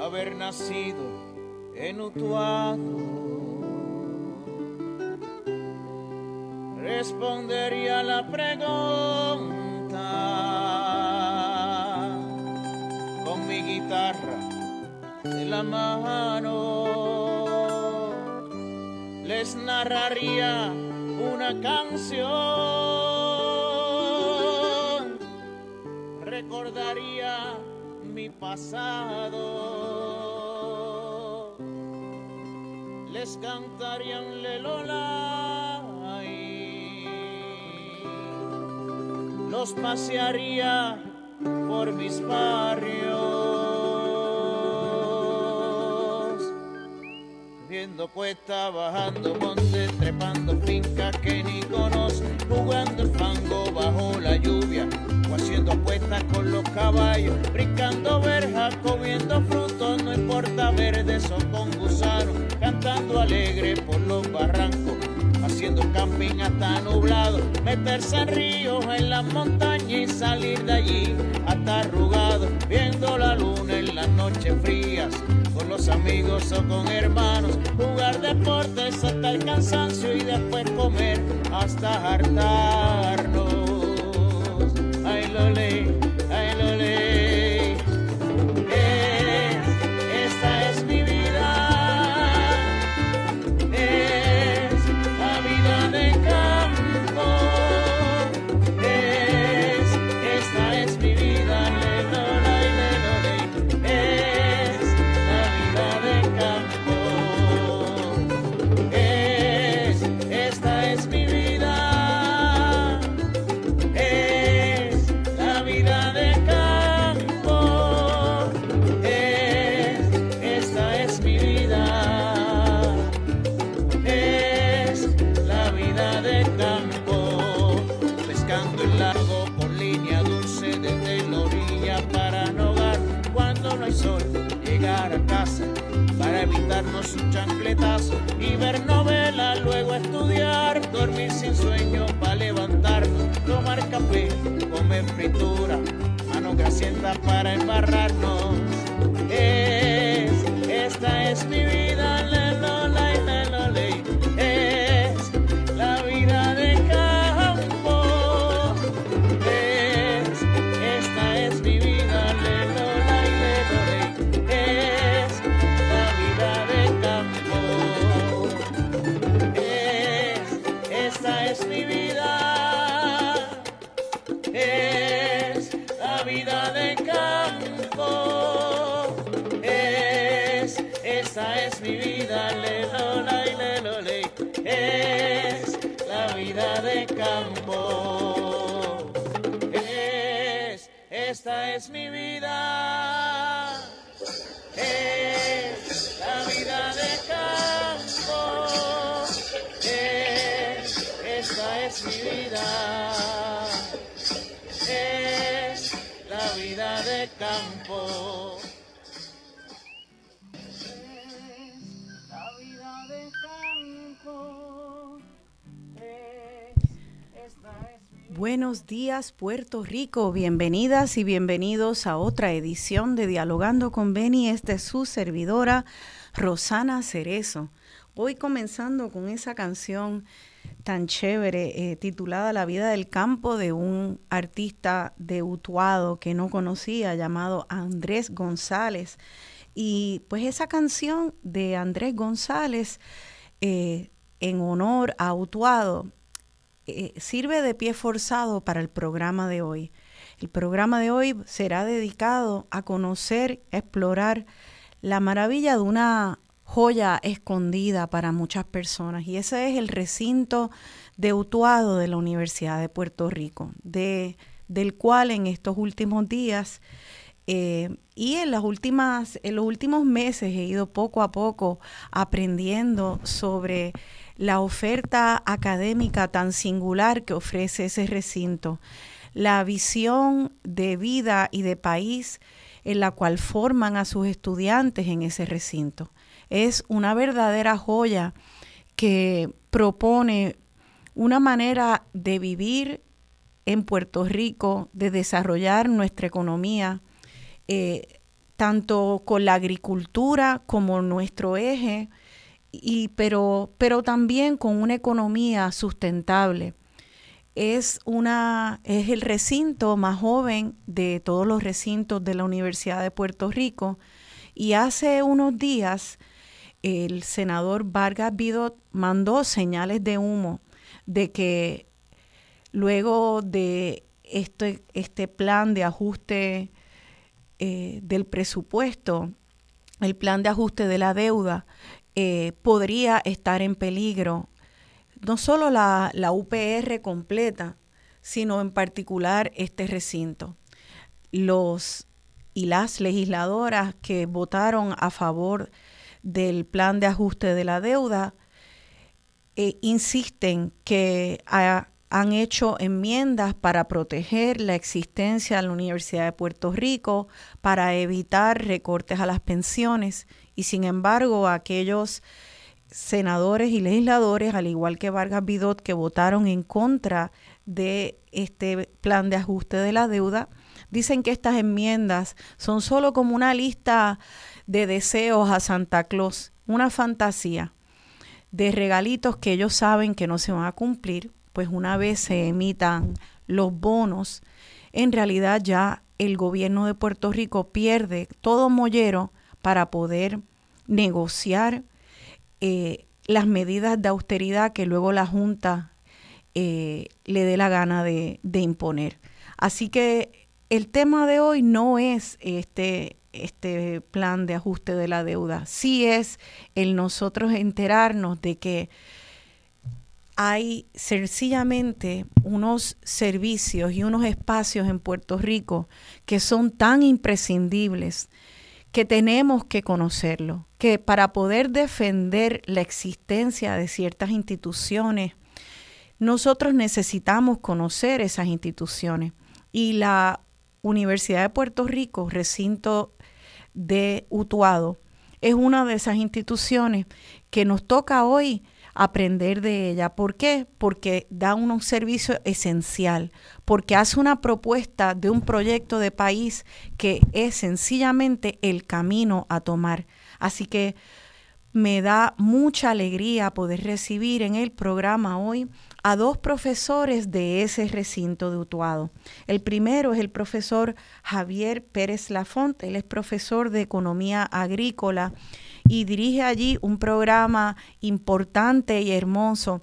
haber nacido en Utuado. Respondería la pregunta con mi guitarra de la mano. Les narraría una canción, pasado, les cantarían Lelola, los pasearía por mis barrios, viendo cuesta, bajando montes, trepando fincas que ni conozco, jugando el fango bajo la lluvia haciendo apuestas con los caballos, brincando verjas, comiendo frutos, no importa verdes o con gusanos, cantando alegre por los barrancos haciendo camping hasta nublado, meterse en ríos, en las montañas y salir de allí hasta arrugado, viendo la luna en las noches frías, con los amigos o con hermanos, jugar deportes hasta el cansancio y después comer hasta hartarnos. Ay, comer fritura, mano grasienta para embarrarnos. Campo. Es, esta es mi vida. Es la vida de campo. Es, esta es mi vida. Es la vida de campo. Buenos días Puerto Rico, bienvenidas y bienvenidos a otra edición de Dialogando con Beni. Esta es su servidora Rosana Cerezo. Hoy comenzando con esa canción tan chévere eh, titulada La vida del campo de un artista de Utuado que no conocía llamado Andrés González. Y pues esa canción de Andrés González eh, en honor a Utuado eh, sirve de pie forzado para el programa de hoy. El programa de hoy será dedicado a conocer, explorar la maravilla de una joya escondida para muchas personas y ese es el recinto de Utuado de la Universidad de Puerto Rico, de, del cual en estos últimos días eh, y en, las últimas, en los últimos meses he ido poco a poco aprendiendo sobre la oferta académica tan singular que ofrece ese recinto, la visión de vida y de país en la cual forman a sus estudiantes en ese recinto. Es una verdadera joya que propone una manera de vivir en Puerto Rico, de desarrollar nuestra economía, eh, tanto con la agricultura como nuestro eje, y, pero, pero también con una economía sustentable. Es, una, es el recinto más joven de todos los recintos de la Universidad de Puerto Rico y hace unos días el senador Vargas Vidot mandó señales de humo de que luego de este, este plan de ajuste eh, del presupuesto, el plan de ajuste de la deuda, eh, podría estar en peligro no solo la, la UPR completa, sino en particular este recinto. Los y las legisladoras que votaron a favor del plan de ajuste de la deuda eh, insisten que han hecho enmiendas para proteger la existencia de la Universidad de Puerto Rico, para evitar recortes a las pensiones y sin embargo aquellos senadores y legisladores, al igual que Vargas Bidot, que votaron en contra de este plan de ajuste de la deuda, dicen que estas enmiendas son solo como una lista de deseos a Santa Claus, una fantasía de regalitos que ellos saben que no se van a cumplir, pues una vez se emitan los bonos, en realidad ya el gobierno de Puerto Rico pierde todo mollero para poder negociar eh, las medidas de austeridad que luego la Junta eh, le dé la gana de, de, imponer. Así que el tema de hoy no es este, este plan de ajuste de la deuda, sí es el nosotros enterarnos de que hay sencillamente unos servicios y unos espacios en Puerto Rico que son tan imprescindibles que tenemos que conocerlo, que para poder defender la existencia de ciertas instituciones, nosotros necesitamos conocer esas instituciones. Y la Universidad de Puerto Rico, recinto de Utuado, es una de esas instituciones que nos toca hoy aprender de ella. ¿Por qué? Porque da un servicio esencial, porque hace una propuesta de un proyecto de país que es sencillamente el camino a tomar. Así que me da mucha alegría poder recibir en el programa hoy a dos profesores de ese recinto de Utuado. El primero es el profesor Javier Pérez Lafonte, él es profesor de Economía Agrícola y dirige allí un programa importante y hermoso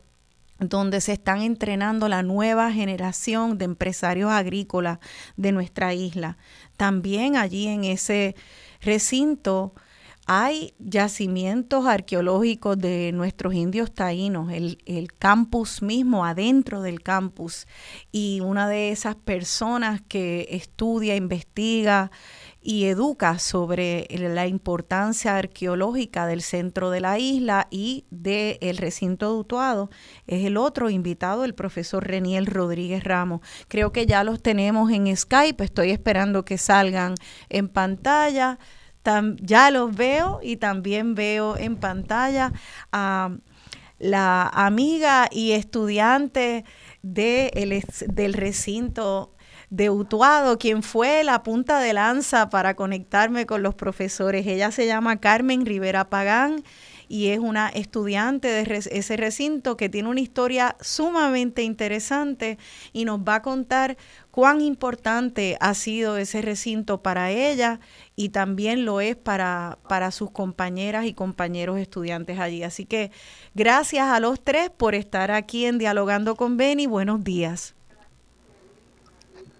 donde se están entrenando la nueva generación de empresarios agrícolas de nuestra isla. También allí en ese recinto hay yacimientos arqueológicos de nuestros indios taínos, el, el, campus mismo, adentro del campus, y una de esas personas que estudia, investiga y educa sobre la importancia arqueológica del centro de la isla y del recinto de Utuado. Es el otro invitado, el profesor Reniel Rodríguez Ramos. Creo que ya los tenemos en Skype, estoy esperando que salgan en pantalla. Ya los veo y también veo en pantalla a la amiga y estudiante de del recinto de Utuado, quien fue la punta de lanza para conectarme con los profesores. Ella se llama Carmen Rivera Pagán y es una estudiante de ese recinto que tiene una historia sumamente interesante y nos va a contar cuán importante ha sido ese recinto para ella y también lo es para, para sus compañeras y compañeros estudiantes allí. Así que gracias a los tres por estar aquí en Dialogando con Beni. Buenos días.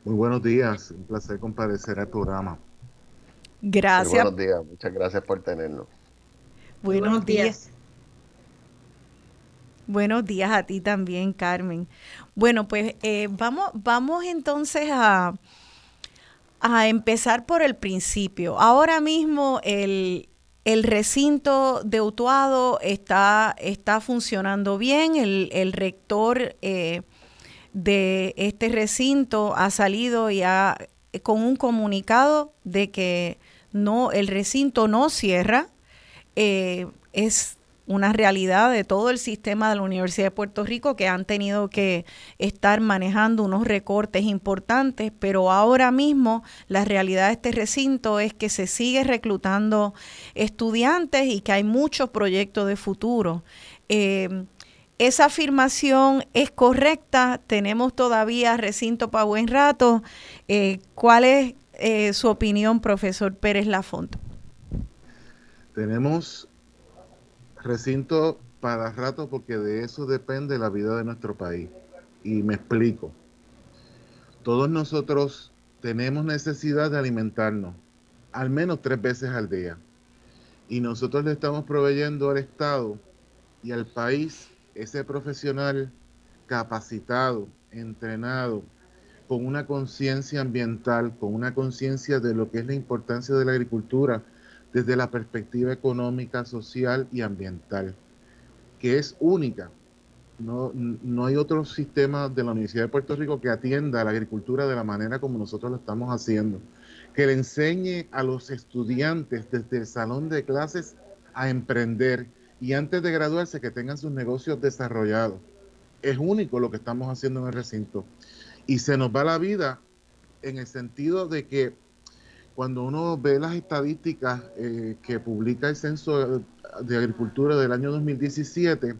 Muy buenos días, un placer comparecer a tu programa. Gracias. buenos días, muchas gracias por tenernos. Buenos, días. Buenos días a ti también, Carmen. Bueno, pues eh, vamos, vamos entonces a, a empezar por el principio. Ahora mismo el, recinto de Utuado está, está funcionando bien. El, rector eh, de este recinto ha salido ya con un comunicado de que no, el recinto no cierra. Eh, es una realidad de todo el sistema de la Universidad de Puerto Rico que han tenido que estar manejando unos recortes importantes, pero ahora mismo la realidad de este recinto es que se sigue reclutando estudiantes y que hay muchos proyectos de futuro. Eh, esa afirmación es correcta, tenemos todavía recinto para buen rato. Eh, ¿Cuál es eh, su opinión, profesor Pérez Lafont? Tenemos recinto para rato porque de eso depende la vida de nuestro país. Y me explico. Todos nosotros tenemos necesidad de alimentarnos al menos tres veces al día. Y nosotros le estamos proveyendo al Estado y al país ese profesional capacitado, entrenado, con una conciencia ambiental, con una conciencia de lo que es la importancia de la agricultura, desde la perspectiva económica, social y ambiental, que es única. No, no hay otro sistema de la Universidad de Puerto Rico que atienda a la agricultura de la manera como nosotros lo estamos haciendo, que le enseñe a los estudiantes desde el salón de clases a emprender y antes de graduarse que tengan sus negocios desarrollados. Es único lo que estamos haciendo en el recinto. Y se nos va la vida en el sentido de que cuando uno ve las estadísticas eh, que publica el Censo de Agricultura del año 2017,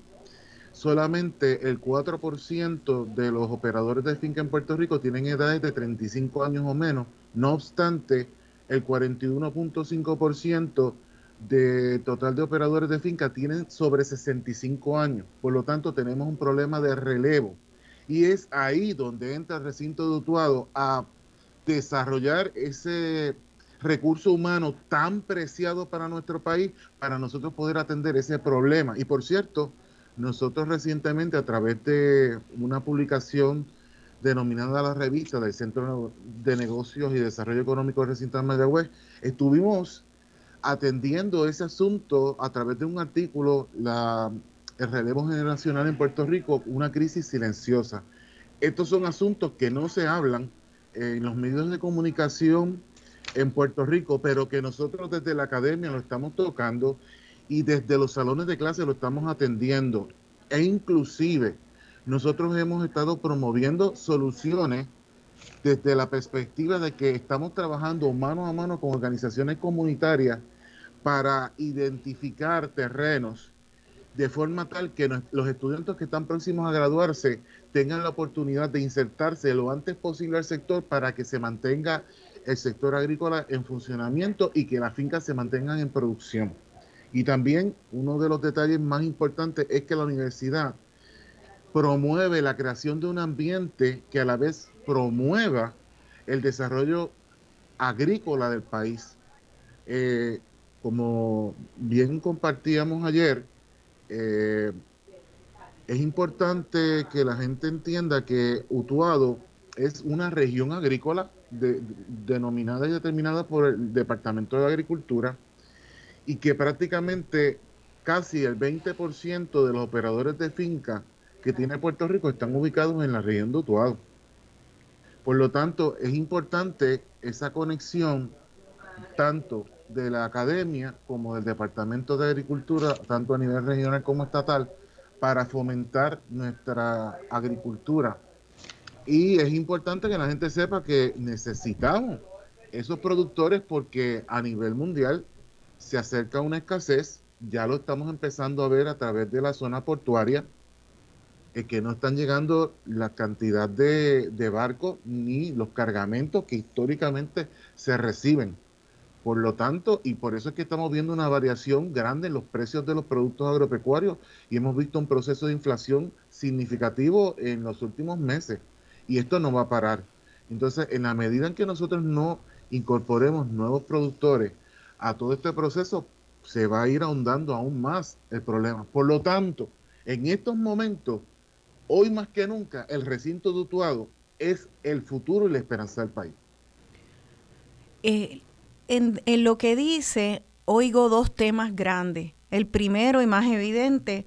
solamente el 4% de los operadores de finca en Puerto Rico tienen edades de 35 años o menos. No obstante, el 41.5% de total de operadores de finca tienen sobre 65 años. Por lo tanto, tenemos un problema de relevo. Y es ahí donde entra el recinto de Utuado a desarrollar ese recurso humano tan preciado para nuestro país, para nosotros poder atender ese problema. Y por cierto, nosotros recientemente a través de una publicación denominada la revista del Centro de Negocios y Desarrollo Económico del Recinto de Mayagüez, estuvimos atendiendo ese asunto a través de un artículo, la, el relevo generacional en Puerto Rico, una crisis silenciosa. Estos son asuntos que no se hablan en los medios de comunicación en Puerto Rico, pero que nosotros desde la academia lo estamos tocando y desde los salones de clase lo estamos atendiendo. E inclusive nosotros hemos estado promoviendo soluciones desde la perspectiva de que estamos trabajando mano a mano con organizaciones comunitarias para identificar terrenos de forma tal que los estudiantes que están próximos a graduarse tengan la oportunidad de insertarse lo antes posible al sector para que se mantenga el sector agrícola en funcionamiento y que las fincas se mantengan en producción. Y también uno de los detalles más importantes es que la universidad promueve la creación de un ambiente que a la vez promueva el desarrollo agrícola del país. Eh, como bien compartíamos ayer, eh, es importante que la gente entienda que Utuado es una región agrícola denominada y determinada por el Departamento de Agricultura y que prácticamente casi el 20% de los operadores de finca que tiene Puerto Rico están ubicados en la región de Utuado. Por lo tanto, es importante esa conexión tanto de la academia como del Departamento de Agricultura, tanto a nivel regional como estatal, para fomentar nuestra agricultura. Y es importante que la gente sepa que necesitamos esos productores porque a nivel mundial se acerca una escasez, ya lo estamos empezando a ver a través de la zona portuaria, que no están llegando la cantidad de, barcos ni los cargamentos que históricamente se reciben. Por lo tanto, y por eso es que estamos viendo una variación grande en los precios de los productos agropecuarios y hemos visto un proceso de inflación significativo en los últimos meses. Y esto no va a parar. Entonces, en la medida en que nosotros no incorporemos nuevos productores a todo este proceso, se va a ir ahondando aún más el problema. Por lo tanto, en estos momentos, Hoy más que nunca, el recinto de Utuado es el futuro y la esperanza del país. Eh, en, lo que dice, oigo dos temas grandes. El primero y más evidente,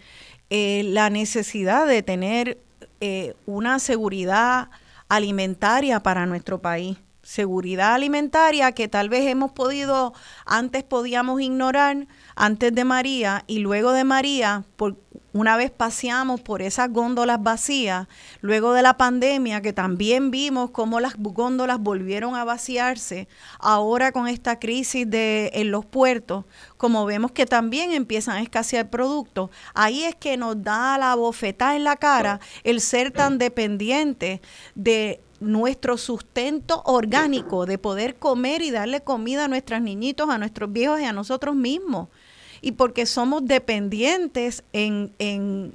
eh, la necesidad de tener eh, una seguridad alimentaria para nuestro país. seguridad alimentaria que tal vez hemos podido, antes podíamos ignorar, antes de María y luego de María, por, una vez paseamos por esas góndolas vacías, luego de la pandemia que también vimos cómo las góndolas volvieron a vaciarse, ahora con esta crisis de, en los puertos, como vemos que también empiezan a escasear productos, ahí es que nos da la bofetada en la cara el ser tan dependiente de nuestro sustento orgánico, de poder comer y darle comida a nuestros niñitos, a nuestros viejos y a nosotros mismos. Y porque somos dependientes en, en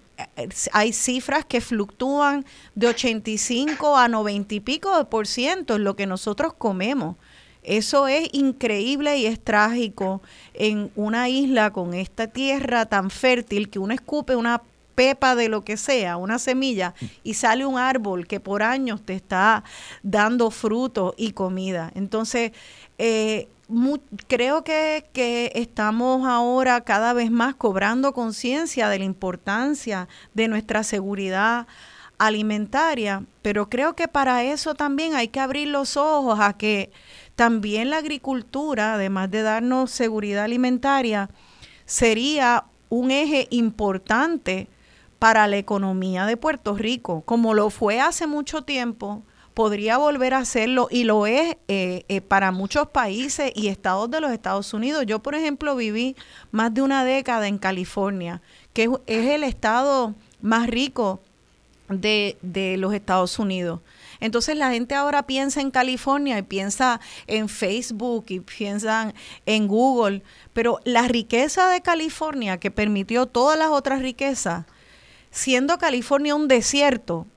hay cifras que fluctúan de 85 a 90 y pico de por ciento en lo que nosotros comemos. Eso es increíble y es trágico en una isla con esta tierra tan fértil que uno escupe una pepa de lo que sea, una semilla, y sale un árbol que por años te está dando fruto y comida. Entonces, eh, creo que, que, estamos ahora cada vez más cobrando conciencia de la importancia de nuestra seguridad alimentaria, pero creo que para eso también hay que abrir los ojos a que también la agricultura, además de darnos seguridad alimentaria, sería un eje importante para la economía de Puerto Rico, como lo fue hace mucho tiempo, podría volver a hacerlo y lo es eh, eh, para muchos países y estados de los Estados Unidos. Yo, por ejemplo, viví más de una década en California, que es, el estado más rico de, de los Estados Unidos. Entonces la gente ahora piensa en California y piensa en Facebook y piensa en Google, pero la riqueza de California que permitió todas las otras riquezas siendo California un desierto,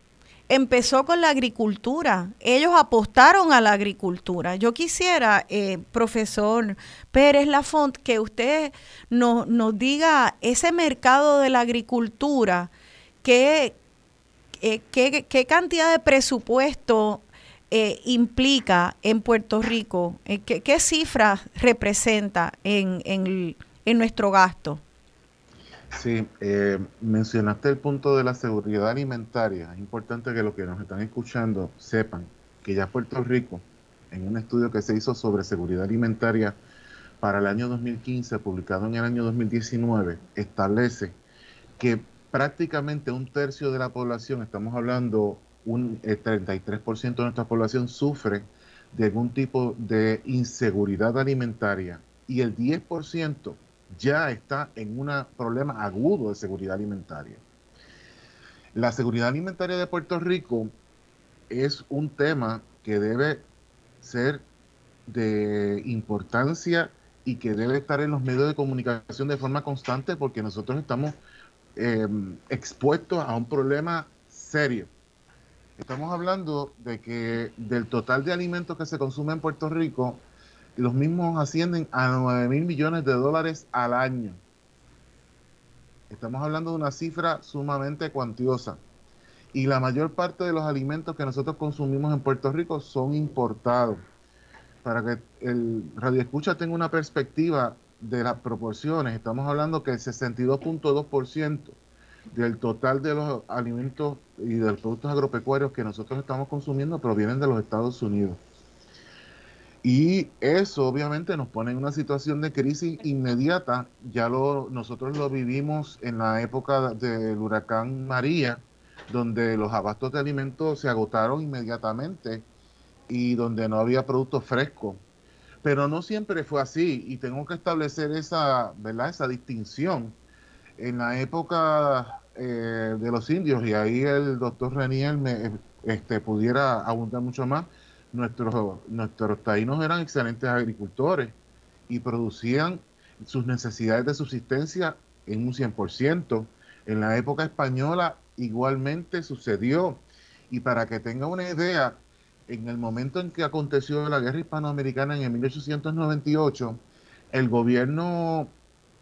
empezó con la agricultura. Ellos apostaron a la agricultura. Yo quisiera, eh, profesor Pérez Lafont, que usted nos, nos diga ese mercado de la agricultura, qué, eh, qué, cantidad de presupuesto eh, implica en Puerto Rico, qué, qué cifras representa en, en, en nuestro gasto. Sí, eh, mencionaste el punto de la seguridad alimentaria. Es importante que los que nos están escuchando sepan que ya Puerto Rico, en un estudio que se hizo sobre seguridad alimentaria para el año 2015, publicado en el año 2019, establece que prácticamente un tercio de la población, estamos hablando un 33% eh, de nuestra población sufre de algún tipo de inseguridad alimentaria y el 10% ya está en un problema agudo de seguridad alimentaria. La seguridad alimentaria de Puerto Rico es un tema que debe ser de importancia y que debe estar en los medios de comunicación de forma constante porque nosotros estamos em, expuestos a un problema serio. Estamos hablando de que del total de alimentos que se consume en Puerto Rico, los mismos ascienden a 9 mil millones de dólares al año. Estamos hablando de una cifra sumamente cuantiosa. Y la mayor parte de los alimentos que nosotros consumimos en Puerto Rico son importados. Para que el radio escucha tenga una perspectiva de las proporciones, estamos hablando que el 62.2% del total de los alimentos y de los productos agropecuarios que nosotros estamos consumiendo provienen de los Estados Unidos. Y eso obviamente nos pone en una situación de crisis inmediata. Ya lo, nosotros lo vivimos en la época del huracán María, donde los abastos de alimentos se agotaron inmediatamente y donde no había productos frescos. Pero no siempre fue así y tengo que establecer esa, ¿verdad? esa distinción. En la época eh, de los indios, y ahí el doctor Renier me este, pudiera abundar mucho más, nuestros, nuestros taínos eran excelentes agricultores y producían sus necesidades de subsistencia en un 100%. En la época española igualmente sucedió. Y para que tenga una idea, en el momento en que aconteció la guerra hispanoamericana en 1898, el gobierno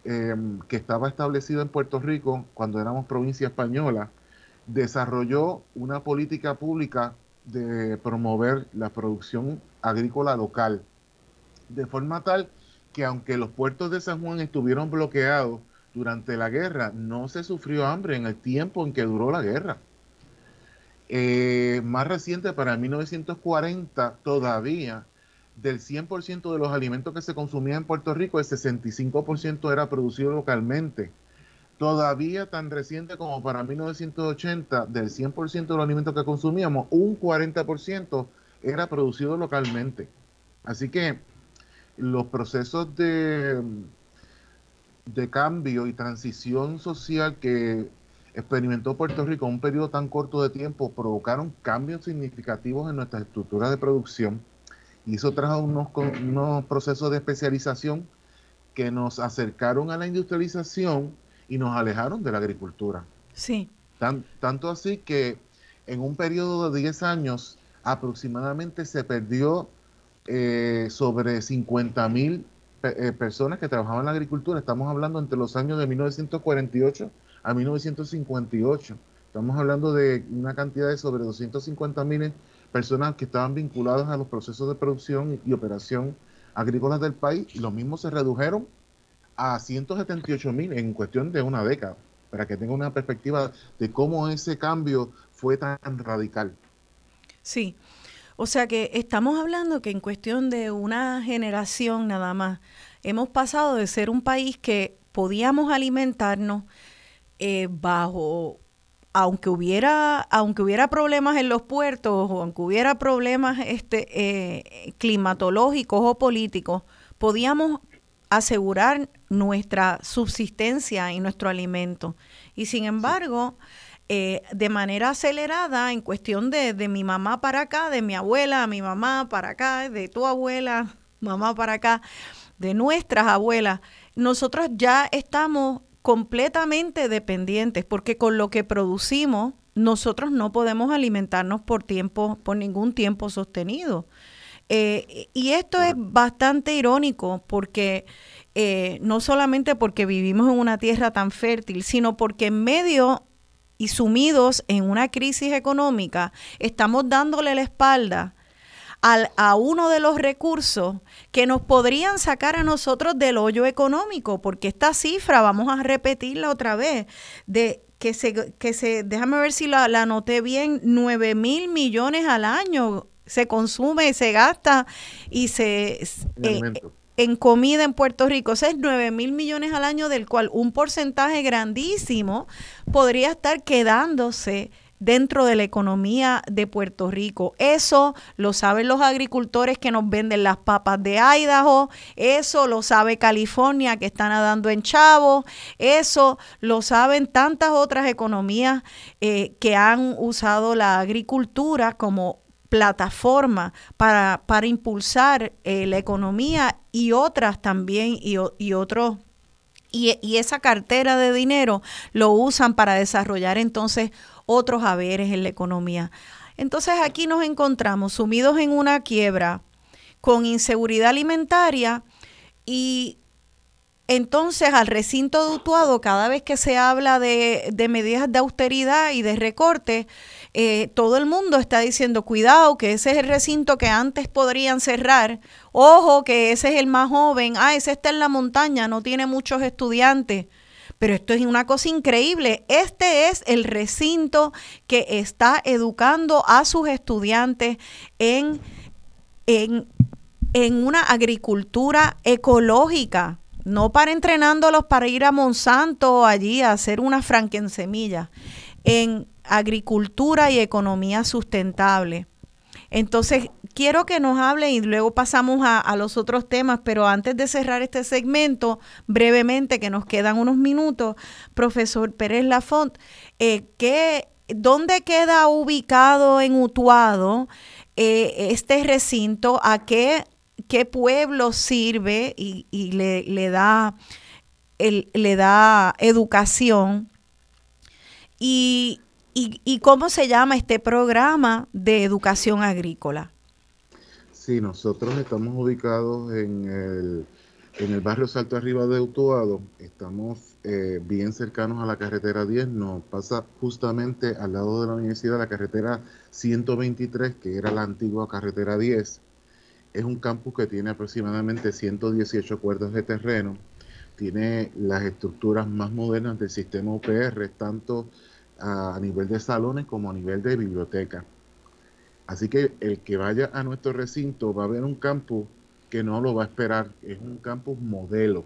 em, que estaba establecido en Puerto Rico, cuando éramos provincia española, desarrolló una política pública de promover la producción agrícola local, de forma tal que aunque los puertos de San Juan estuvieron bloqueados durante la guerra, no se sufrió hambre en el tiempo en que duró la guerra. Eh, más reciente, para 1940, todavía del 100% de los alimentos que se consumían en Puerto Rico, el 65% era producido localmente. Todavía tan reciente como para 1980, del 100% de los alimentos que consumíamos, un 40% era producido localmente. Así que los procesos de, de cambio y transición social que experimentó Puerto Rico en un periodo tan corto de tiempo provocaron cambios significativos en nuestra estructura de producción y eso trajo unos, unos procesos de especialización que nos acercaron a la industrialización y nos alejaron de la agricultura. Sí. tanto así que en un periodo de 10 años aproximadamente se perdió eh, sobre 50 mil eh, personas que trabajaban en la agricultura. Estamos hablando entre los años de 1948 a 1958. Estamos hablando de una cantidad de sobre 250 mil personas que estaban vinculadas a los procesos de producción y operación agrícolas del país y los mismos se redujeron a 178 mil en cuestión de una década, para que tenga una perspectiva de cómo ese cambio fue tan radical. Sí, o sea que estamos hablando que en cuestión de una generación nada más, hemos pasado de ser un país que podíamos alimentarnos eh, bajo aunque hubiera, aunque hubiera problemas en los puertos o aunque hubiera problemas este, eh, climatológicos o políticos, podíamos asegurar nuestra subsistencia y nuestro alimento. Y sin embargo, eh, de manera acelerada, en cuestión de, de mi mamá para acá, de mi abuela a mi mamá para acá, de tu abuela, mamá para acá, de nuestras abuelas, nosotros ya estamos completamente dependientes, porque con lo que producimos, nosotros no podemos alimentarnos por tiempo, por ningún tiempo sostenido. Eh, y esto es bastante irónico porque eh, no solamente porque vivimos en una tierra tan fértil, sino porque en medio y sumidos en una crisis económica, estamos dándole la espalda a uno de los recursos que nos podrían sacar a nosotros del hoyo económico, porque esta cifra, vamos a repetirla otra vez, de que se, que se déjame ver si la, la anoté bien, 9 mil millones al año se consume, se gasta y se... Eh, en comida en Puerto Rico. Ese es 9 mil millones al año, del cual un porcentaje grandísimo podría estar quedándose dentro de la economía de Puerto Rico. Eso lo saben los agricultores que nos venden las papas de Idaho, eso lo sabe California que está nadando en Chavo, eso lo saben tantas otras economías eh, que han usado la agricultura como plataforma para, para impulsar eh, la economía y otras también y, y otros y, y, esa cartera de dinero lo usan para desarrollar entonces otros haberes en la economía. Entonces aquí nos encontramos sumidos en una quiebra con inseguridad alimentaria y entonces al recinto dutuado, cada vez que se habla de, medidas de austeridad y de recorte, eh, todo el mundo está diciendo, cuidado, que ese es el recinto que antes podrían cerrar, ojo, que ese es el más joven, ah, ese está en la montaña, no tiene muchos estudiantes. Pero esto es una cosa increíble. Este es el recinto que está educando a sus estudiantes en, en, en una agricultura ecológica. No para entrenándolos para ir a Monsanto allí a hacer una franquensemilla. En agricultura y economía sustentable. Entonces, quiero que nos hable y luego pasamos a, los otros temas, pero antes de cerrar este segmento, brevemente, que nos quedan unos minutos, profesor Pérez Lafont, eh, ¿dónde queda ubicado en Utuado eh, este recinto? ¿A qué, qué pueblo sirve y, le, da, le da educación? Y, y, cómo se llama este programa de educación agrícola? Sí, nosotros estamos ubicados en el, en el barrio Salto Arriba de Utuado. Estamos eh, bien cercanos a la carretera 10. Nos pasa justamente al lado de la universidad la carretera 123, que era la antigua carretera 10. Es un campus que tiene aproximadamente 118 cuerdas de terreno. Tiene las estructuras más modernas del sistema UPR, tanto a nivel de salones como a nivel de biblioteca. Así que el que vaya a nuestro recinto va a ver un campus que no lo va a esperar, es un campus modelo.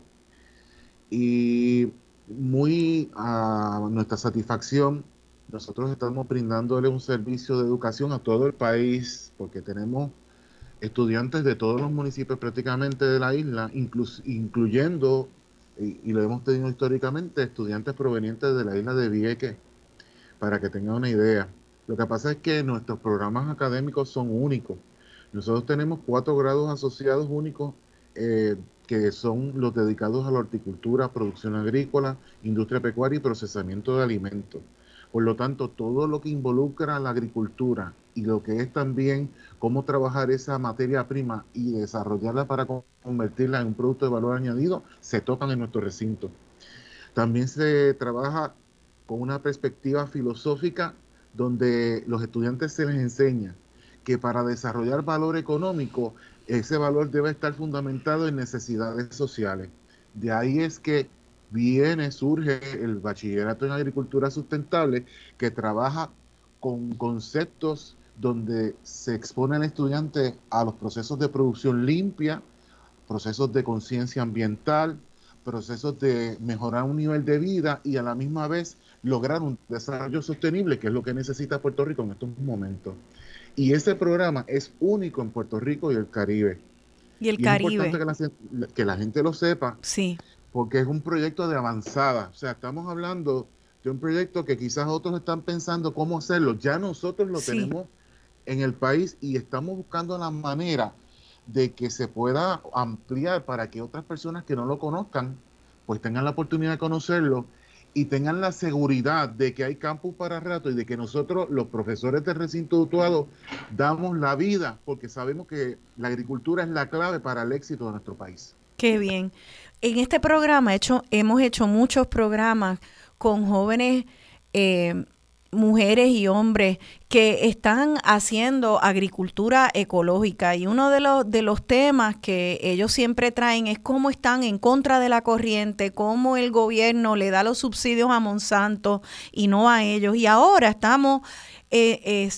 Y muy a nuestra satisfacción, nosotros estamos brindándole un servicio de educación a todo el país, porque tenemos estudiantes de todos los municipios prácticamente de la isla, incluyendo, y, lo hemos tenido históricamente, estudiantes provenientes de la isla de Vieques, para que tengan una idea. Lo que pasa es que nuestros programas académicos son únicos. Nosotros tenemos cuatro grados asociados únicos eh, que son los dedicados a la horticultura, producción agrícola, industria pecuaria y procesamiento de alimentos. Por lo tanto, todo lo que involucra la agricultura y lo que es también cómo trabajar esa materia prima y desarrollarla para convertirla en un producto de valor añadido, se tocan en nuestro recinto. También se trabaja con una perspectiva filosófica donde los estudiantes se les enseña que para desarrollar valor económico, ese valor debe estar fundamentado en necesidades sociales. De ahí es que viene, surge el bachillerato en agricultura sustentable, que trabaja con conceptos donde se expone al estudiante a los procesos de producción limpia, procesos de conciencia ambiental, procesos de mejorar un nivel de vida y a la misma vez lograr un desarrollo sostenible, que es lo que necesita Puerto Rico en estos momentos. Y ese programa es único en Puerto Rico y el Caribe. Y el Caribe. Es importante que la, gente lo sepa. Sí. Porque es un proyecto de avanzada. O sea, estamos hablando de un proyecto que quizás otros están pensando cómo hacerlo. Ya nosotros lo tenemos en el país y estamos buscando la manera de que se pueda ampliar para que otras personas que no lo conozcan, pues tengan la oportunidad de conocerlo y tengan la seguridad de que hay campus para rato y de que nosotros, los profesores de recinto Utuado, damos la vida porque sabemos que la agricultura es la clave para el éxito de nuestro país. Qué bien. En este programa hecho, hemos hecho muchos programas con jóvenes eh, mujeres y hombres que están haciendo agricultura ecológica y uno de los, de los temas que ellos siempre traen es cómo están en contra de la corriente, cómo el gobierno le da los subsidios a Monsanto y no a ellos. Y ahora estamos eh,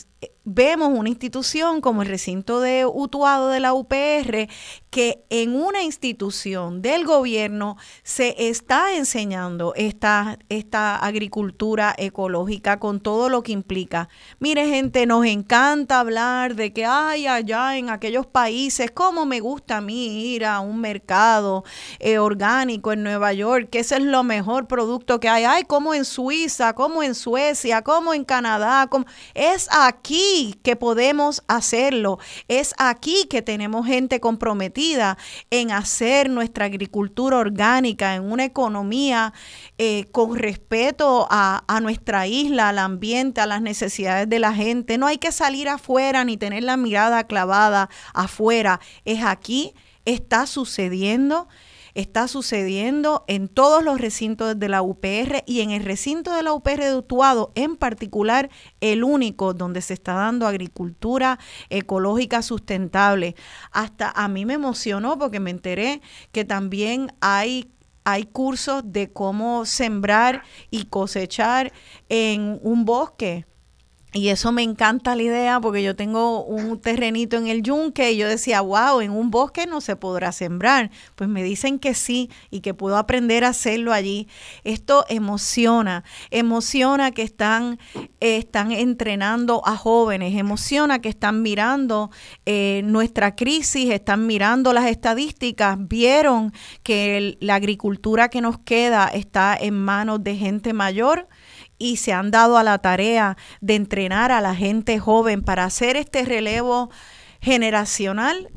vemos una institución como el recinto de Utuado de la UPR que en una institución del gobierno se está enseñando esta, esta agricultura ecológica con todo lo que implica. Mire gente, nos encanta hablar de que hay allá en aquellos países, como me gusta a mí ir a un mercado eh, orgánico en Nueva York, que ese es lo mejor producto que hay. Ay, como en Suiza, como en Suecia, como en Canadá, como... es aquí que podemos hacerlo, es aquí que tenemos gente comprometida en hacer nuestra agricultura orgánica, en una economía eh, con respeto a, a nuestra isla, al ambiente, a las necesidades de la gente. No hay que salir afuera ni tener la mirada clavada afuera. Es aquí, está sucediendo está sucediendo en todos los recintos de la UPR y en el recinto de la UPR de Utuado, en particular el único donde se está dando agricultura ecológica sustentable. Hasta a mí me emocionó porque me enteré que también hay hay cursos de cómo sembrar y cosechar en un bosque y eso me encanta la idea porque yo tengo un terrenito en el yunque y yo decía, wow, en un bosque no se podrá sembrar. Pues me dicen que sí y que puedo aprender a hacerlo allí. Esto emociona, emociona que están, están entrenando a jóvenes, emociona que están mirando eh, nuestra crisis, están mirando las estadísticas, vieron que la agricultura que nos queda está en manos de gente mayor y se han dado a la tarea de entrenar a la gente joven para hacer este relevo generacional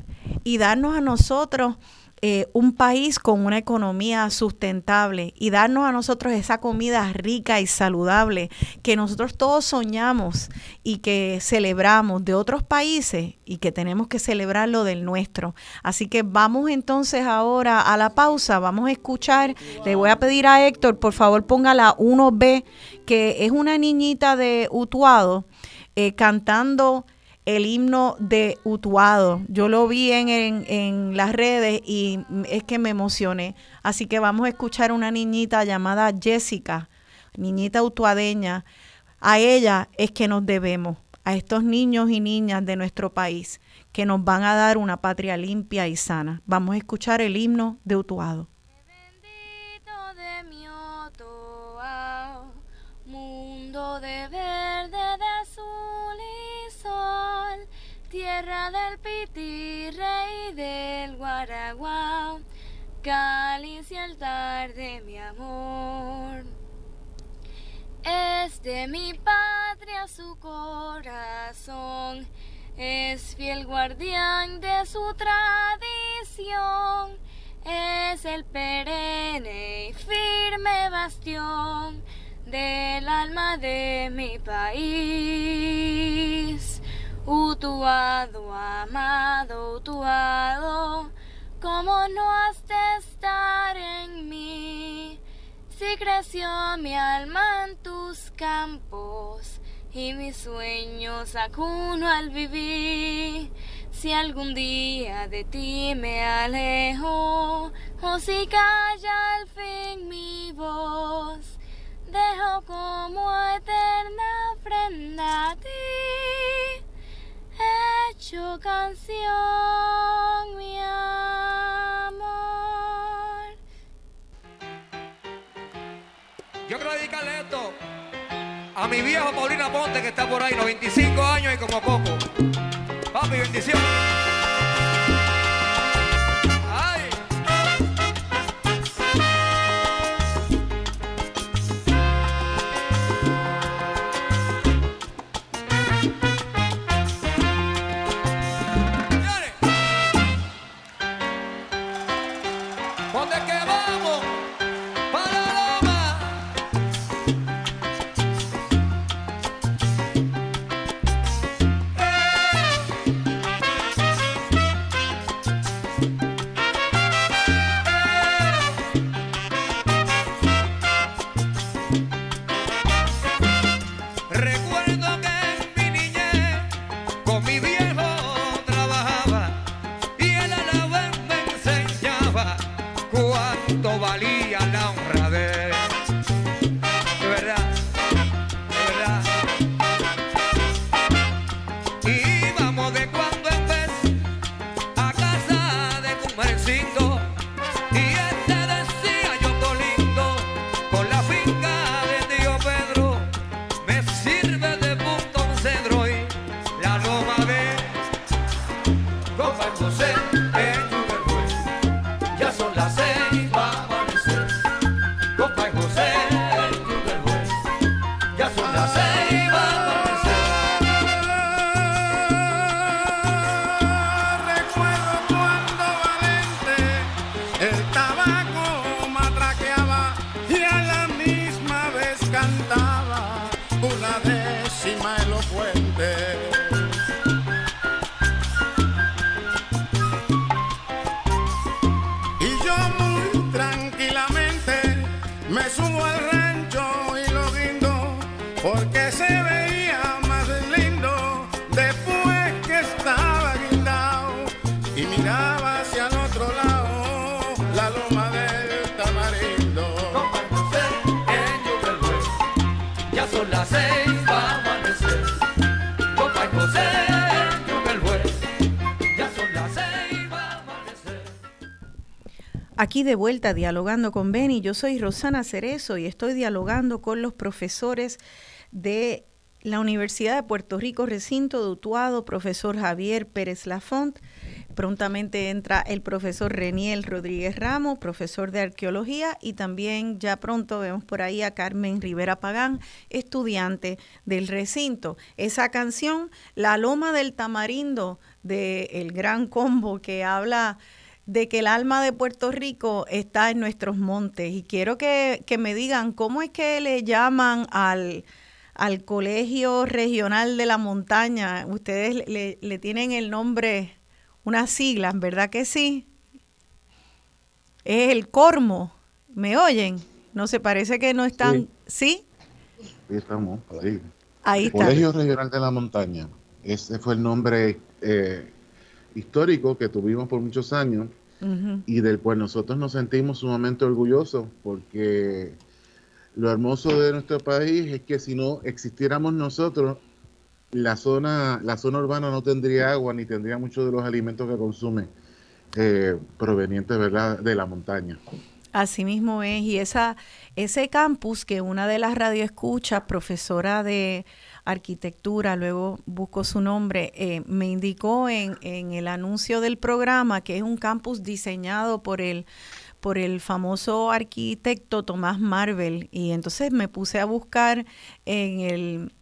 y darnos a nosotros eh, un país con una economía sustentable y darnos a nosotros esa comida rica y saludable que nosotros todos soñamos y que celebramos de otros países y que tenemos que celebrar lo del nuestro. Así que vamos entonces ahora a la pausa, vamos a escuchar, le voy a pedir a Héctor, por favor ponga la 1B, que es una niñita de Utuado eh, cantando el himno de Utuado. Yo lo vi en, en, las redes y es que me emocioné. Así que vamos a escuchar una niñita llamada Jessica, niñita utuadeña, a ella es que nos debemos, a estos niños y niñas de nuestro país, que nos van a dar una patria limpia y sana. Vamos a escuchar el himno de Utuado. mundo de verde, de tierra del pitirre y del guaraguao, cáliz y altar de mi amor. Es de mi patria su corazón, es fiel guardián de su tradición, es el perenne y firme bastión del alma de mi país. Utuado, amado, utuado, como no has de estar en mí. Si creció mi alma en tus campos y mis sueños acuno al vivir. Si algún día de ti me alejo o si calla al fin mi voz dejo como eterna ofrenda a ti, hecho canción, mi amor. Yo quiero dedicarle esto a mi viejo Paulina Ponte que está por ahí, 95 años y como poco. Papi, bendición. De vuelta dialogando con Beni, yo soy Rosana Cerezo y estoy dialogando con los profesores de la Universidad de Puerto Rico, recinto de Utuado, profesor Javier Pérez Lafont. Prontamente entra el profesor Reniel Rodríguez Ramos, profesor de arqueología, y también ya pronto vemos por ahí a Carmen Rivera Pagán, estudiante del recinto. Esa canción, La Loma del Tamarindo, de El Gran Combo, que habla de que el alma de Puerto Rico está en nuestros montes. Y quiero que, me digan cómo es que le llaman al, al Colegio Regional de la Montaña. Ustedes le, tienen el nombre, unas siglas, ¿verdad que sí? Es el Cormo. ¿Me oyen? No se parece que no están. ¿Sí? ¿Sí? estamos, ahí. Ahí está. Colegio Regional de la Montaña. Ese fue el nombre eh, histórico que tuvimos por muchos años y del cual nosotros nos sentimos sumamente orgullosos porque Lo hermoso de nuestro país es que si no existiéramos nosotros, la zona, la zona urbana no tendría agua ni tendría muchos de los alimentos que consume eh, provenientes ¿verdad? de la montaña. Así mismo es, y esa, ese campus que una de las radioescuchas, profesora de arquitectura, luego busco su nombre, eh, me indicó en, en el anuncio del programa que es un campus diseñado por el por el famoso arquitecto Tomás Marvel y entonces me puse a buscar en el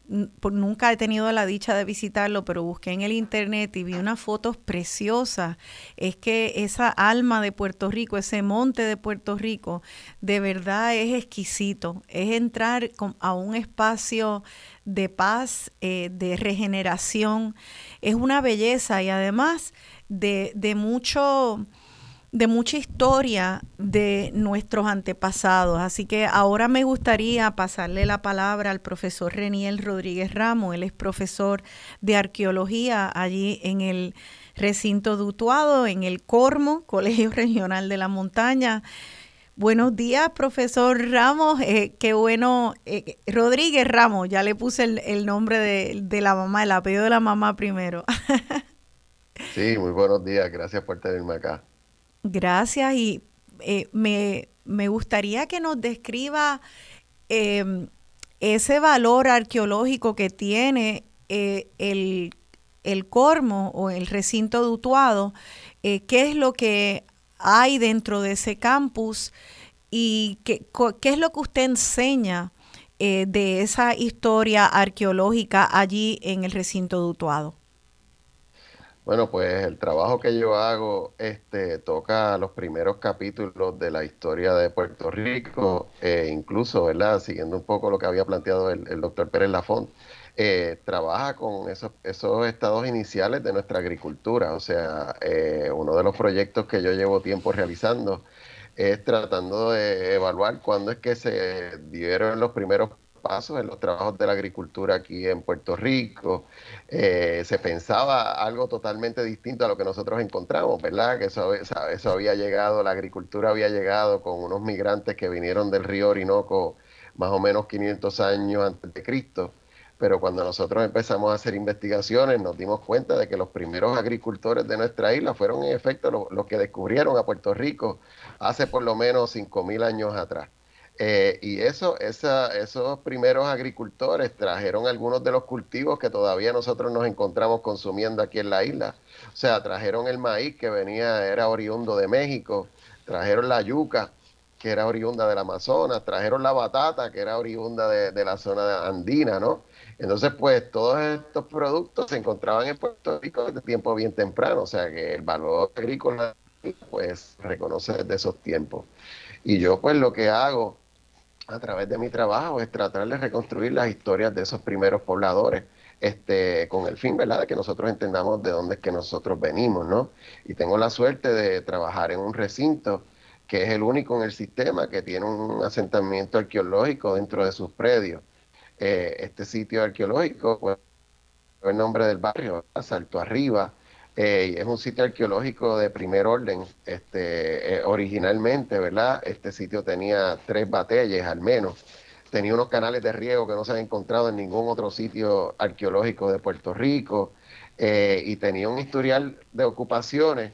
nunca he tenido la dicha de visitarlo, pero busqué en el internet y vi unas fotos preciosas. Es que esa alma de Puerto Rico, ese monte de Puerto Rico, de verdad es exquisito. Es entrar a un espacio de paz, eh, de regeneración. Es una belleza y además de, de mucho de mucha historia de nuestros antepasados. Así que ahora me gustaría pasarle la palabra al profesor Reniel Rodríguez Ramos. Él es profesor de arqueología allí en el recinto dutuado, en el Cormo, Colegio Regional de la Montaña. Buenos días, profesor Ramos. Eh, qué bueno. Eh, Rodríguez Ramos, ya le puse el, nombre de, de, la mamá, el apellido de la mamá primero. sí, muy buenos días. Gracias por tenerme acá. Gracias y eh, me, gustaría que nos describa em, ese valor arqueológico que tiene eh, el, el, Cormo o el recinto de Utuado, eh, qué es lo que hay dentro de ese campus y qué, qué es lo que usted enseña de esa historia arqueológica allí en el recinto de Utuado. Bueno, pues el trabajo que yo hago este, toca los primeros capítulos de la historia de Puerto Rico, eh, incluso, ¿verdad? Siguiendo un poco lo que había planteado el, doctor Pérez Lafont, eh, trabaja con esos, esos estados iniciales de nuestra agricultura. O sea, eh, uno de los proyectos que yo llevo tiempo realizando es tratando de evaluar cuándo es que se dieron los primeros pasos en los trabajos de la agricultura aquí en Puerto Rico. Eh, se pensaba algo totalmente distinto a lo que nosotros encontramos, ¿verdad? Que eso, eso había llegado, la agricultura había llegado con unos migrantes que vinieron del río Orinoco más o menos 500 años antes de Cristo. Pero cuando nosotros empezamos a hacer investigaciones nos dimos cuenta de que los primeros agricultores de nuestra isla fueron en efecto los, los que descubrieron a Puerto Rico hace por lo menos 5.000 años atrás. Eh, y eso, esos primeros agricultores trajeron algunos de los cultivos que todavía nosotros nos encontramos consumiendo aquí en la isla. O sea, trajeron el maíz que venía, era oriundo de México, trajeron la yuca, que era oriunda del Amazonas, trajeron la batata, que era oriunda de, la zona andina, ¿no? Entonces, pues todos estos productos se encontraban en Puerto Rico desde tiempo bien temprano, o sea que el valor agrícola, pues, reconoce desde esos tiempos. Y yo, pues, lo que hago a través de mi trabajo es tratar de reconstruir las historias de esos primeros pobladores, este, con el fin, ¿verdad?, de que nosotros entendamos de dónde es que nosotros venimos, ¿no? Y tengo la suerte de trabajar en un recinto que es el único en el sistema que tiene un asentamiento arqueológico dentro de sus predios. Eh, este sitio arqueológico, pues, el nombre del barrio, Salto Arriba, eh, es un sitio arqueológico de primer orden. Este, eh, originalmente, ¿verdad? Este sitio tenía tres batallas al menos. Tenía unos canales de riego que no se han encontrado en ningún otro sitio arqueológico de Puerto Rico. Eh, y tenía un historial de ocupaciones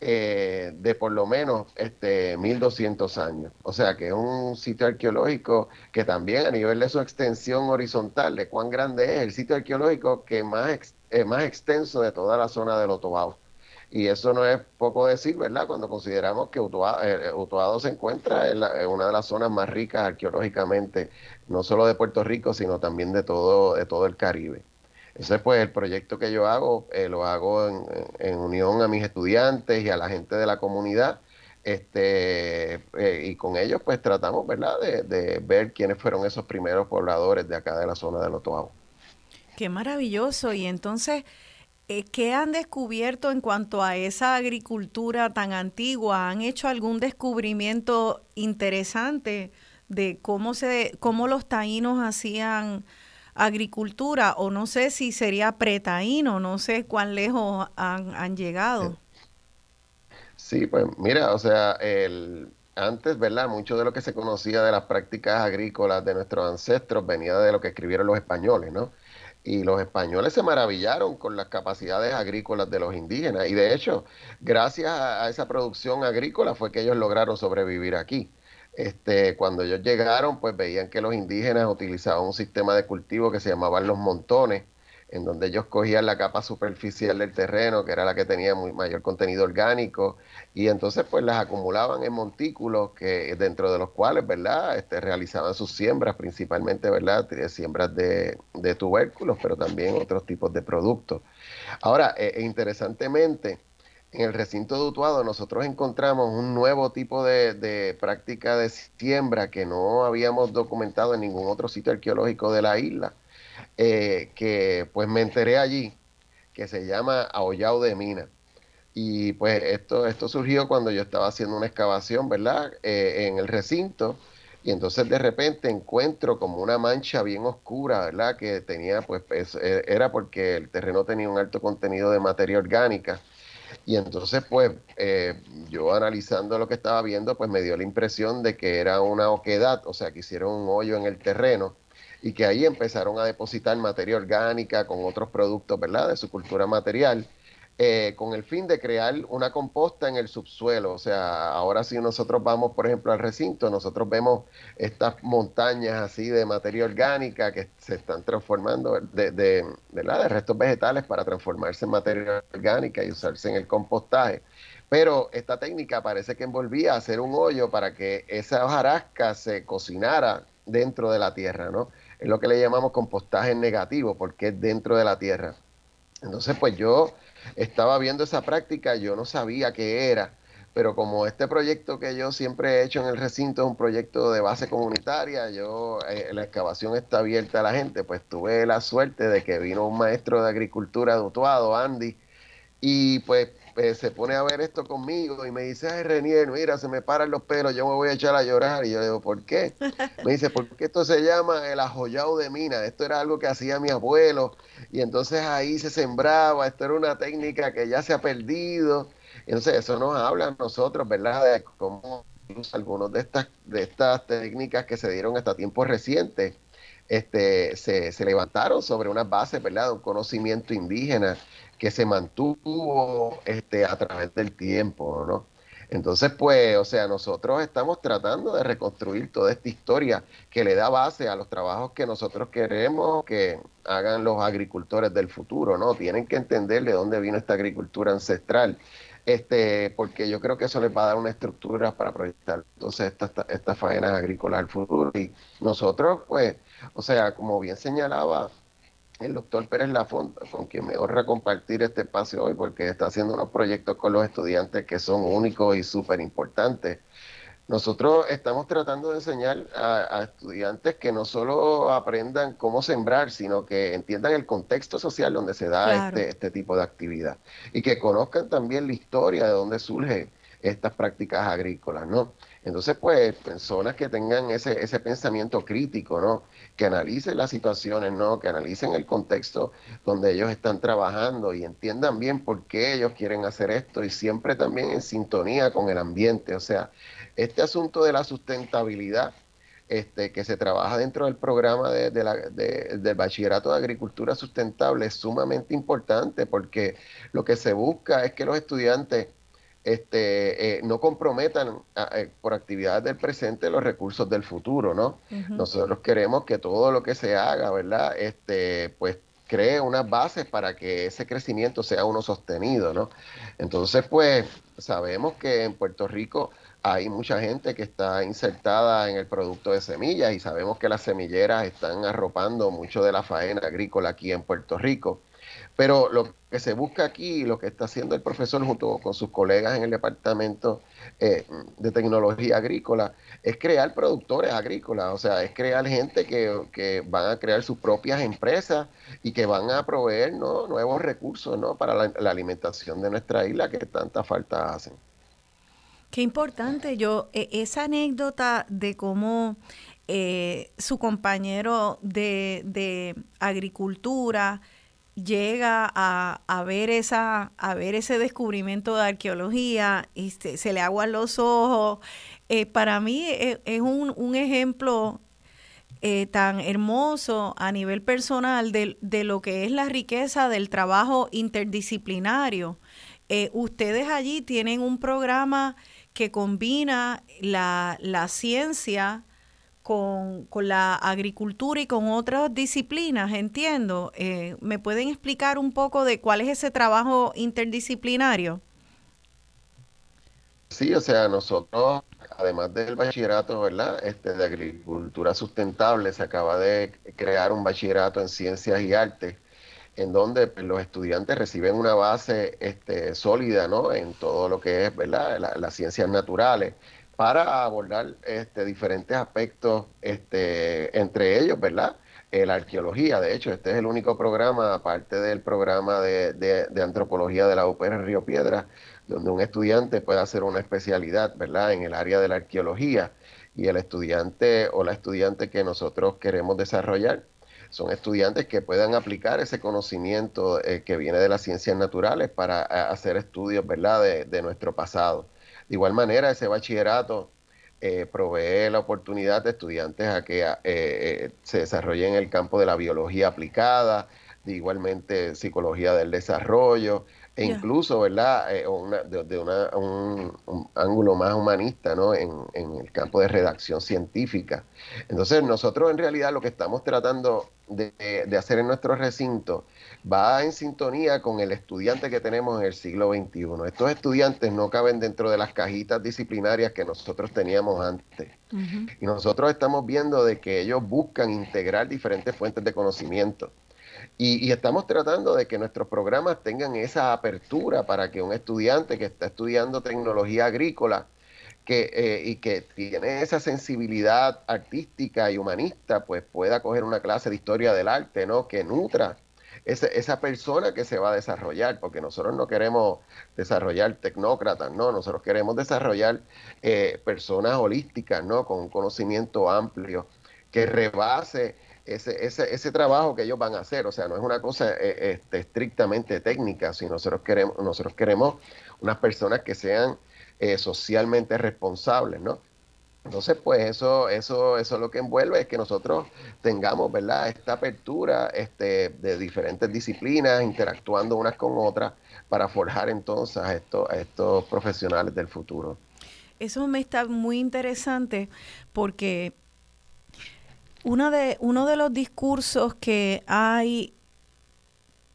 de por lo menos este, 1200 años. O sea que es un sitio arqueológico que también a nivel de su extensión horizontal, de cuán grande es el sitio arqueológico que más más extenso de toda la zona de Utuado. Y eso no es poco decir, ¿verdad? Cuando consideramos que Utuado, eh, se encuentra en, una de las zonas más ricas arqueológicamente, no solo de Puerto Rico, sino también de todo, de todo el Caribe. Ese pues el proyecto que yo hago, eh, lo hago en, unión a mis estudiantes y a la gente de la comunidad. Este, eh, y con ellos pues tratamos, ¿verdad?, de, ver quiénes fueron esos primeros pobladores de acá de la zona de Otuado. Qué maravilloso. Y entonces, eh, ¿qué han descubierto en cuanto a esa agricultura tan antigua? ¿Han hecho algún descubrimiento interesante de cómo, se, cómo los taínos hacían agricultura? O no sé si sería pretaíno, no sé cuán lejos han, han llegado. Sí, pues mira, o sea, el, antes, ¿verdad? Mucho de lo que se conocía de las prácticas agrícolas de nuestros ancestros venía de lo que escribieron los españoles, ¿no? Y los españoles se maravillaron con las capacidades agrícolas de los indígenas. Y de hecho, gracias a, esa producción agrícola fue que ellos lograron sobrevivir aquí. Este, cuando ellos llegaron, pues veían que los indígenas utilizaban un sistema de cultivo que se llamaban los montones, en donde ellos cogían la capa superficial del terreno, que era la que tenía mayor contenido orgánico, y entonces pues las acumulaban en montículos que dentro de los cuales, ¿verdad? Este, realizaban sus siembras, principalmente, ¿verdad? Siembras de, tubérculos, pero también otros tipos de productos. Ahora, e, e interesantemente, en el recinto de Utuado nosotros encontramos un nuevo tipo de, práctica de siembra que no habíamos documentado en ningún otro sitio arqueológico de la isla eh, que pues me enteré allí, que se llama Ahollado de Mina. Y pues esto, esto surgió cuando yo estaba haciendo una excavación, ¿verdad? Eh, en el recinto. Y entonces de repente encuentro como una mancha bien oscura, ¿verdad? Que tenía, pues, e, era porque el terreno tenía un alto contenido de materia orgánica. Y entonces, pues, eh, yo analizando lo que estaba viendo, pues me dio la impresión de que era una oquedad, o sea, que hicieron un hoyo en el terreno y que ahí empezaron a depositar materia orgánica con otros productos, ¿verdad?, de su cultura material, eh, con el fin de crear una composta en el subsuelo. O sea, ahora si nosotros vamos, por ejemplo, al recinto, nosotros vemos estas montañas así de materia orgánica que se están transformando de, de, de restos vegetales para transformarse en materia orgánica y usarse en el compostaje. Pero esta técnica parece que envolvía hacer un hoyo para que esa hojarasca se cocinara dentro de la tierra, ¿no? es lo que le llamamos compostaje negativo, porque es dentro de la tierra. Entonces, pues yo estaba viendo esa práctica, yo no sabía qué era, pero como este proyecto que yo siempre he hecho en el recinto es un proyecto de base comunitaria, yo eh, la excavación está abierta a la gente, pues tuve la suerte de que vino un maestro de agricultura de Andy, y pues pues, se pone a ver esto conmigo y me dice, ay Renier, mira, se me paran los pelos, yo me voy a echar a llorar. Y yo le digo, ¿por qué? Me dice, porque esto se llama el ajollado de mina, esto era algo que hacía mi abuelo y entonces ahí se sembraba, esto era una técnica que ya se ha perdido. entonces eso nos habla a nosotros, ¿verdad? De cómo algunos de estas, de estas técnicas que se dieron hasta tiempos recientes este, se, se, levantaron sobre unas bases, ¿verdad? De un conocimiento indígena que se mantuvo este, a través del tiempo, ¿no? Entonces, pues, o sea, nosotros estamos tratando de reconstruir toda esta historia que le da base a los trabajos que nosotros queremos que hagan los agricultores del futuro, ¿no? Tienen que entender de dónde vino esta agricultura ancestral, este, porque yo creo que eso les va a dar una estructura para proyectar entonces estas esta faenas agrícolas al futuro. Y nosotros, pues, o sea, como bien señalaba el doctor Pérez Lafont, con quien me honra compartir este espacio hoy, porque está haciendo unos proyectos con los estudiantes que son únicos y súper importantes. Nosotros estamos tratando de enseñar a, estudiantes que no solo aprendan cómo sembrar, sino que entiendan el contexto social donde se da este, este tipo de actividad y que conozcan también la historia de dónde surgen estas prácticas agrícolas, ¿no? Entonces, pues, personas que tengan ese, ese pensamiento crítico, ¿no? que analicen las situaciones, ¿no? Que analicen el contexto donde ellos están trabajando y entiendan bien por qué ellos quieren hacer esto y siempre también en sintonía con el ambiente. O sea, este asunto de la sustentabilidad este, que se trabaja dentro del programa de, la, del Bachillerato de Agricultura Sustentable es sumamente importante porque lo que se busca es que los estudiantes este, eh, no comprometan eh, por actividades del presente los recursos del futuro, ¿no? Nosotros queremos que todo lo que se haga, ¿verdad? Este, pues cree unas bases para que ese crecimiento sea uno sostenido, ¿no? Entonces, pues sabemos que en Puerto Rico hay mucha gente que está insertada en el producto de semillas y sabemos que las semilleras están arropando mucho de la faena agrícola aquí en Puerto Rico. Pero lo que se busca aquí, lo que está haciendo el profesor junto con sus colegas en el Departamento eh, de Tecnología Agrícola, es crear productores agrícolas, o sea, es crear gente que, van a crear sus propias empresas y que van a proveer nuevos recursos ¿no? para la, alimentación de nuestra isla que tanta falta hacen. Qué importante, yo, e, esa anécdota de cómo eh, su compañero de, de agricultura, llega a, ver esa a ver ese descubrimiento de arqueología y se, le aguan los ojos eh, para mí es, un, un, ejemplo eh, tan hermoso a nivel personal de, de, lo que es la riqueza del trabajo interdisciplinario. Eh, ustedes allí tienen un programa que combina la, la ciencia con, con, la agricultura y con otras disciplinas, entiendo. Eh, ¿Me pueden explicar un poco de cuál es ese trabajo interdisciplinario? Sí, o sea, nosotros además del bachillerato, ¿verdad? Este, de agricultura sustentable, se acaba de crear un bachillerato en ciencias y artes, en donde pues, los estudiantes reciben una base este, sólida, ¿no? En todo lo que es, ¿verdad? las ciencias naturales, para abordar este, diferentes aspectos, este, entre ellos, ¿verdad? Eh, la arqueología, de hecho, este es el único programa, aparte del programa de, de antropología de la UPR Río Piedra, donde un estudiante puede hacer una especialidad, ¿verdad?, en el área de la arqueología y el estudiante o la estudiante que nosotros queremos desarrollar son estudiantes que puedan aplicar ese conocimiento eh, que viene de las ciencias naturales para hacer estudios, ¿verdad?, de, nuestro pasado. De igual manera, ese bachillerato eh, provee la oportunidad de estudiantes a que eh, se desarrollen en el campo de la biología aplicada, de igualmente psicología del desarrollo, e incluso, ¿verdad?, eh, de, un, ángulo más humanista, ¿no?, en, el campo de redacción científica. Entonces, nosotros en realidad lo que estamos tratando de, hacer en nuestro recinto va en sintonía con el estudiante que tenemos en el siglo XXI. Estos estudiantes no caben dentro de las cajitas disciplinarias que nosotros teníamos antes. Y nosotros estamos viendo de que ellos buscan integrar diferentes fuentes de conocimiento y, estamos tratando de que nuestros programas tengan esa apertura para que un estudiante que está estudiando tecnología agrícola que, eh, y que tiene esa sensibilidad artística y humanista, pues pueda coger una clase de historia del arte, ¿no? Que nutra esa persona que se va a desarrollar, porque nosotros no queremos desarrollar tecnócratas, ¿no? Nosotros queremos desarrollar eh, personas holísticas, ¿no? Con un conocimiento amplio que rebase ese, ese, ese trabajo que ellos van a hacer. O sea, no es una cosa eh, este, estrictamente técnica, sino nosotros queremos, nosotros queremos unas personas que sean eh, socialmente responsables, ¿no? Entonces, pues eso, eso, eso lo que envuelve es que nosotros tengamos, ¿verdad? Esta apertura este, de diferentes disciplinas, interactuando unas con otras, para forjar entonces a estos, a estos profesionales del futuro. Eso me está muy interesante porque uno de, uno de los discursos que hay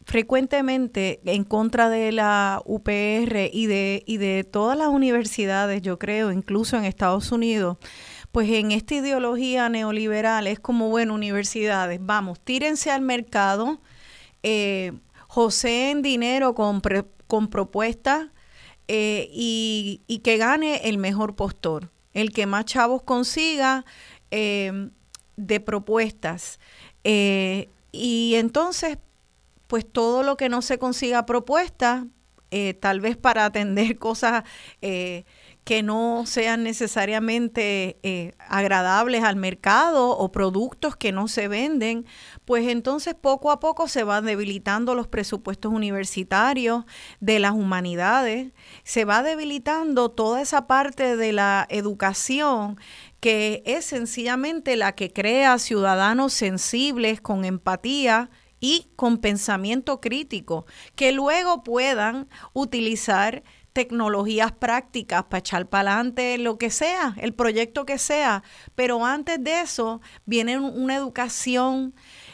frecuentemente en contra de la UPR y de, y de todas las universidades, yo creo, incluso en Estados Unidos, pues en esta ideología neoliberal es como, bueno, universidades, vamos, tírense al mercado, eh, joseen dinero con, con propuestas eh, y, y, que gane el mejor postor, el que más chavos consiga. Eh, de propuestas. Eh, y entonces, pues todo lo que no se consiga propuesta, eh, tal vez para atender cosas eh, que no sean necesariamente agradables al mercado o productos que no se venden, pues entonces poco a poco se van debilitando los presupuestos universitarios de las humanidades, se va debilitando toda esa parte de la educación que es sencillamente la que crea ciudadanos sensibles con empatía y con pensamiento crítico, que luego puedan utilizar tecnologías prácticas para echar para adelante lo que sea, el proyecto que sea, pero antes de eso viene una educación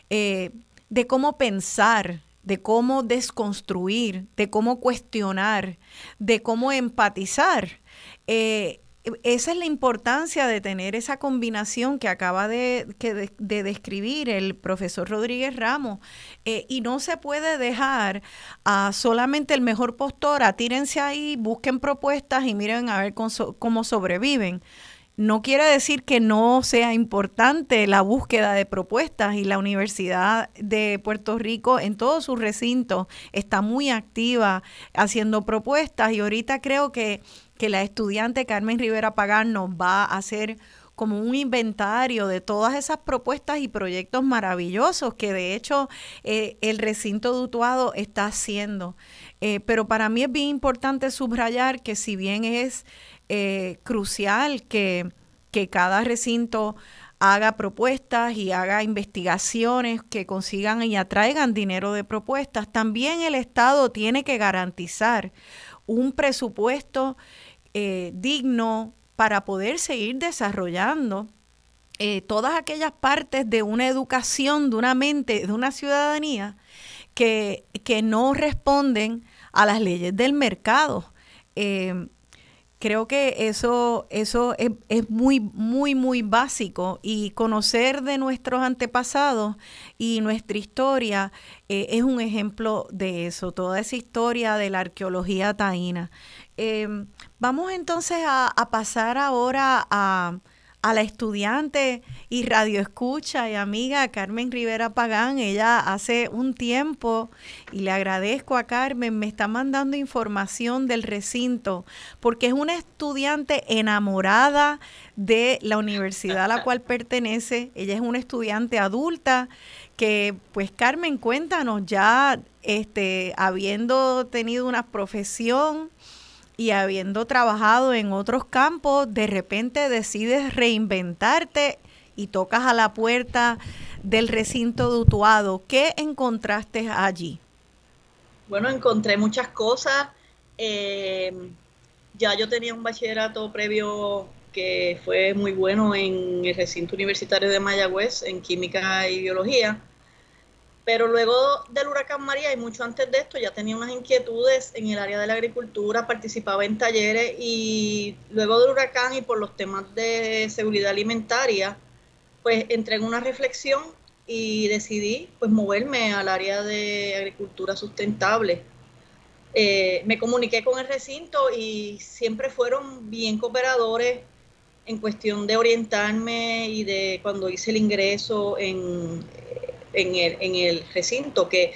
eh, de cómo pensar, de cómo desconstruir, de cómo cuestionar, de cómo empatizar. Eh, esa es la importancia de tener esa combinación que acaba de, de, describir el profesor Rodríguez Ramos. Eh, y no se puede dejar a solamente el mejor postor, atírense ahí, busquen propuestas y miren a ver cómo sobreviven. No quiere decir que no sea importante la búsqueda de propuestas y la Universidad de Puerto Rico en todos sus recintos está muy activa haciendo propuestas y ahorita creo que que la estudiante Carmen Rivera Pagán nos va a hacer como un inventario de todas esas propuestas y proyectos maravillosos que de hecho eh, el recinto dutuado está haciendo. Eh, pero para mí es bien importante subrayar que si bien es eh, crucial que, que cada recinto haga propuestas y haga investigaciones que consigan y atraigan dinero de propuestas. También el Estado tiene que garantizar un presupuesto eh, digno para poder seguir desarrollando eh, todas aquellas partes de una educación, de una mente, de una ciudadanía que, que no responden a las leyes del mercado. Eh, creo que eso, eso es, muy, muy, muy básico y conocer de nuestros antepasados y nuestra historia eh, es un ejemplo de eso, toda esa historia de la arqueología taína. Em, vamos entonces a pasar ahora a a la estudiante y radioescucha y amiga Carmen Rivera Pagán. Ella hace un tiempo, y le agradezco a Carmen, me está mandando información del recinto, porque es una estudiante enamorada de la universidad a la cual pertenece. Ella es una estudiante adulta que, pues Carmen, cuéntanos ya, este, habiendo tenido una profesión, y habiendo trabajado en otros campos, de repente decides reinventarte y tocas a la puerta del recinto de Utuado. ¿Qué encontraste allí? Bueno, encontré muchas cosas. Eh, ya yo tenía un bachillerato previo que fue muy bueno en el recinto universitario de Mayagüez, en química y biología. Pero luego del huracán María y mucho antes de esto ya tenía unas inquietudes en el área de la agricultura, participaba en talleres y luego del huracán y por los temas de seguridad alimentaria, pues entré en una reflexión y decidí pues moverme al área de agricultura sustentable. Eh, me comuniqué con el recinto y siempre fueron bien cooperadores en cuestión de orientarme y de cuando hice el ingreso en en el, en el recinto, que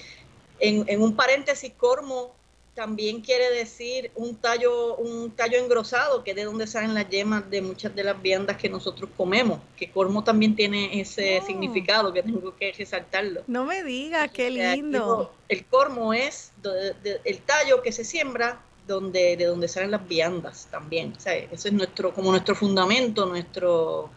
en, un paréntesis cormo también quiere decir un tallo, un tallo engrosado, que es de donde salen las yemas de muchas de las viandas que nosotros comemos, que cormo también tiene ese oh. significado que tengo que resaltarlo. No me digas, qué lindo. El cormo es el tallo que se siembra donde, de donde salen las viandas también. O ese es nuestro, como nuestro fundamento, nuestro,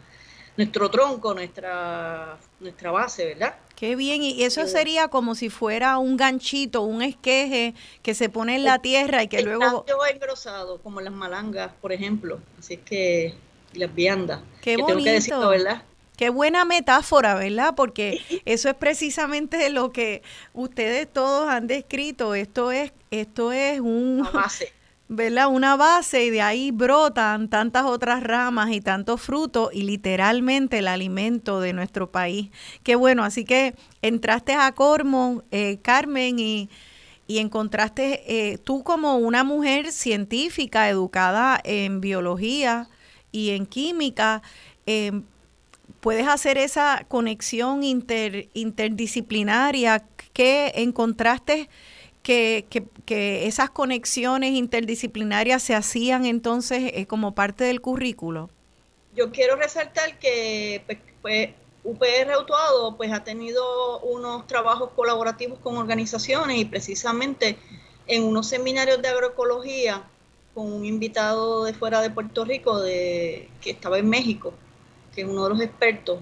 nuestro tronco, nuestra, nuestra base, ¿verdad? Qué bien, y eso sería como si fuera un ganchito, un esqueje que se pone en la tierra y que luego... engrosado, como las malangas, por ejemplo, así que las viandas. Qué bonito. ¿verdad? Qué buena metáfora, ¿verdad? Porque eso es precisamente lo que ustedes todos han descrito. Esto es, esto es un... base ¿verdad? Una base y de ahí brotan tantas otras ramas y tantos frutos y literalmente el alimento de nuestro país. Qué bueno, así que entraste a Cormo, eh, Carmen, y, encontraste eh, tú como una mujer científica, educada en biología y en química, em, puedes hacer esa conexión inter, interdisciplinaria que encontraste que, que, esas conexiones interdisciplinarias se hacían entonces eh, como parte del currículo? Yo quiero resaltar que pues, pues UPR Autuado pues ha tenido unos trabajos colaborativos con organizaciones y precisamente en unos seminarios de agroecología con un invitado de fuera de Puerto Rico de, que estaba en México, que es uno de los expertos,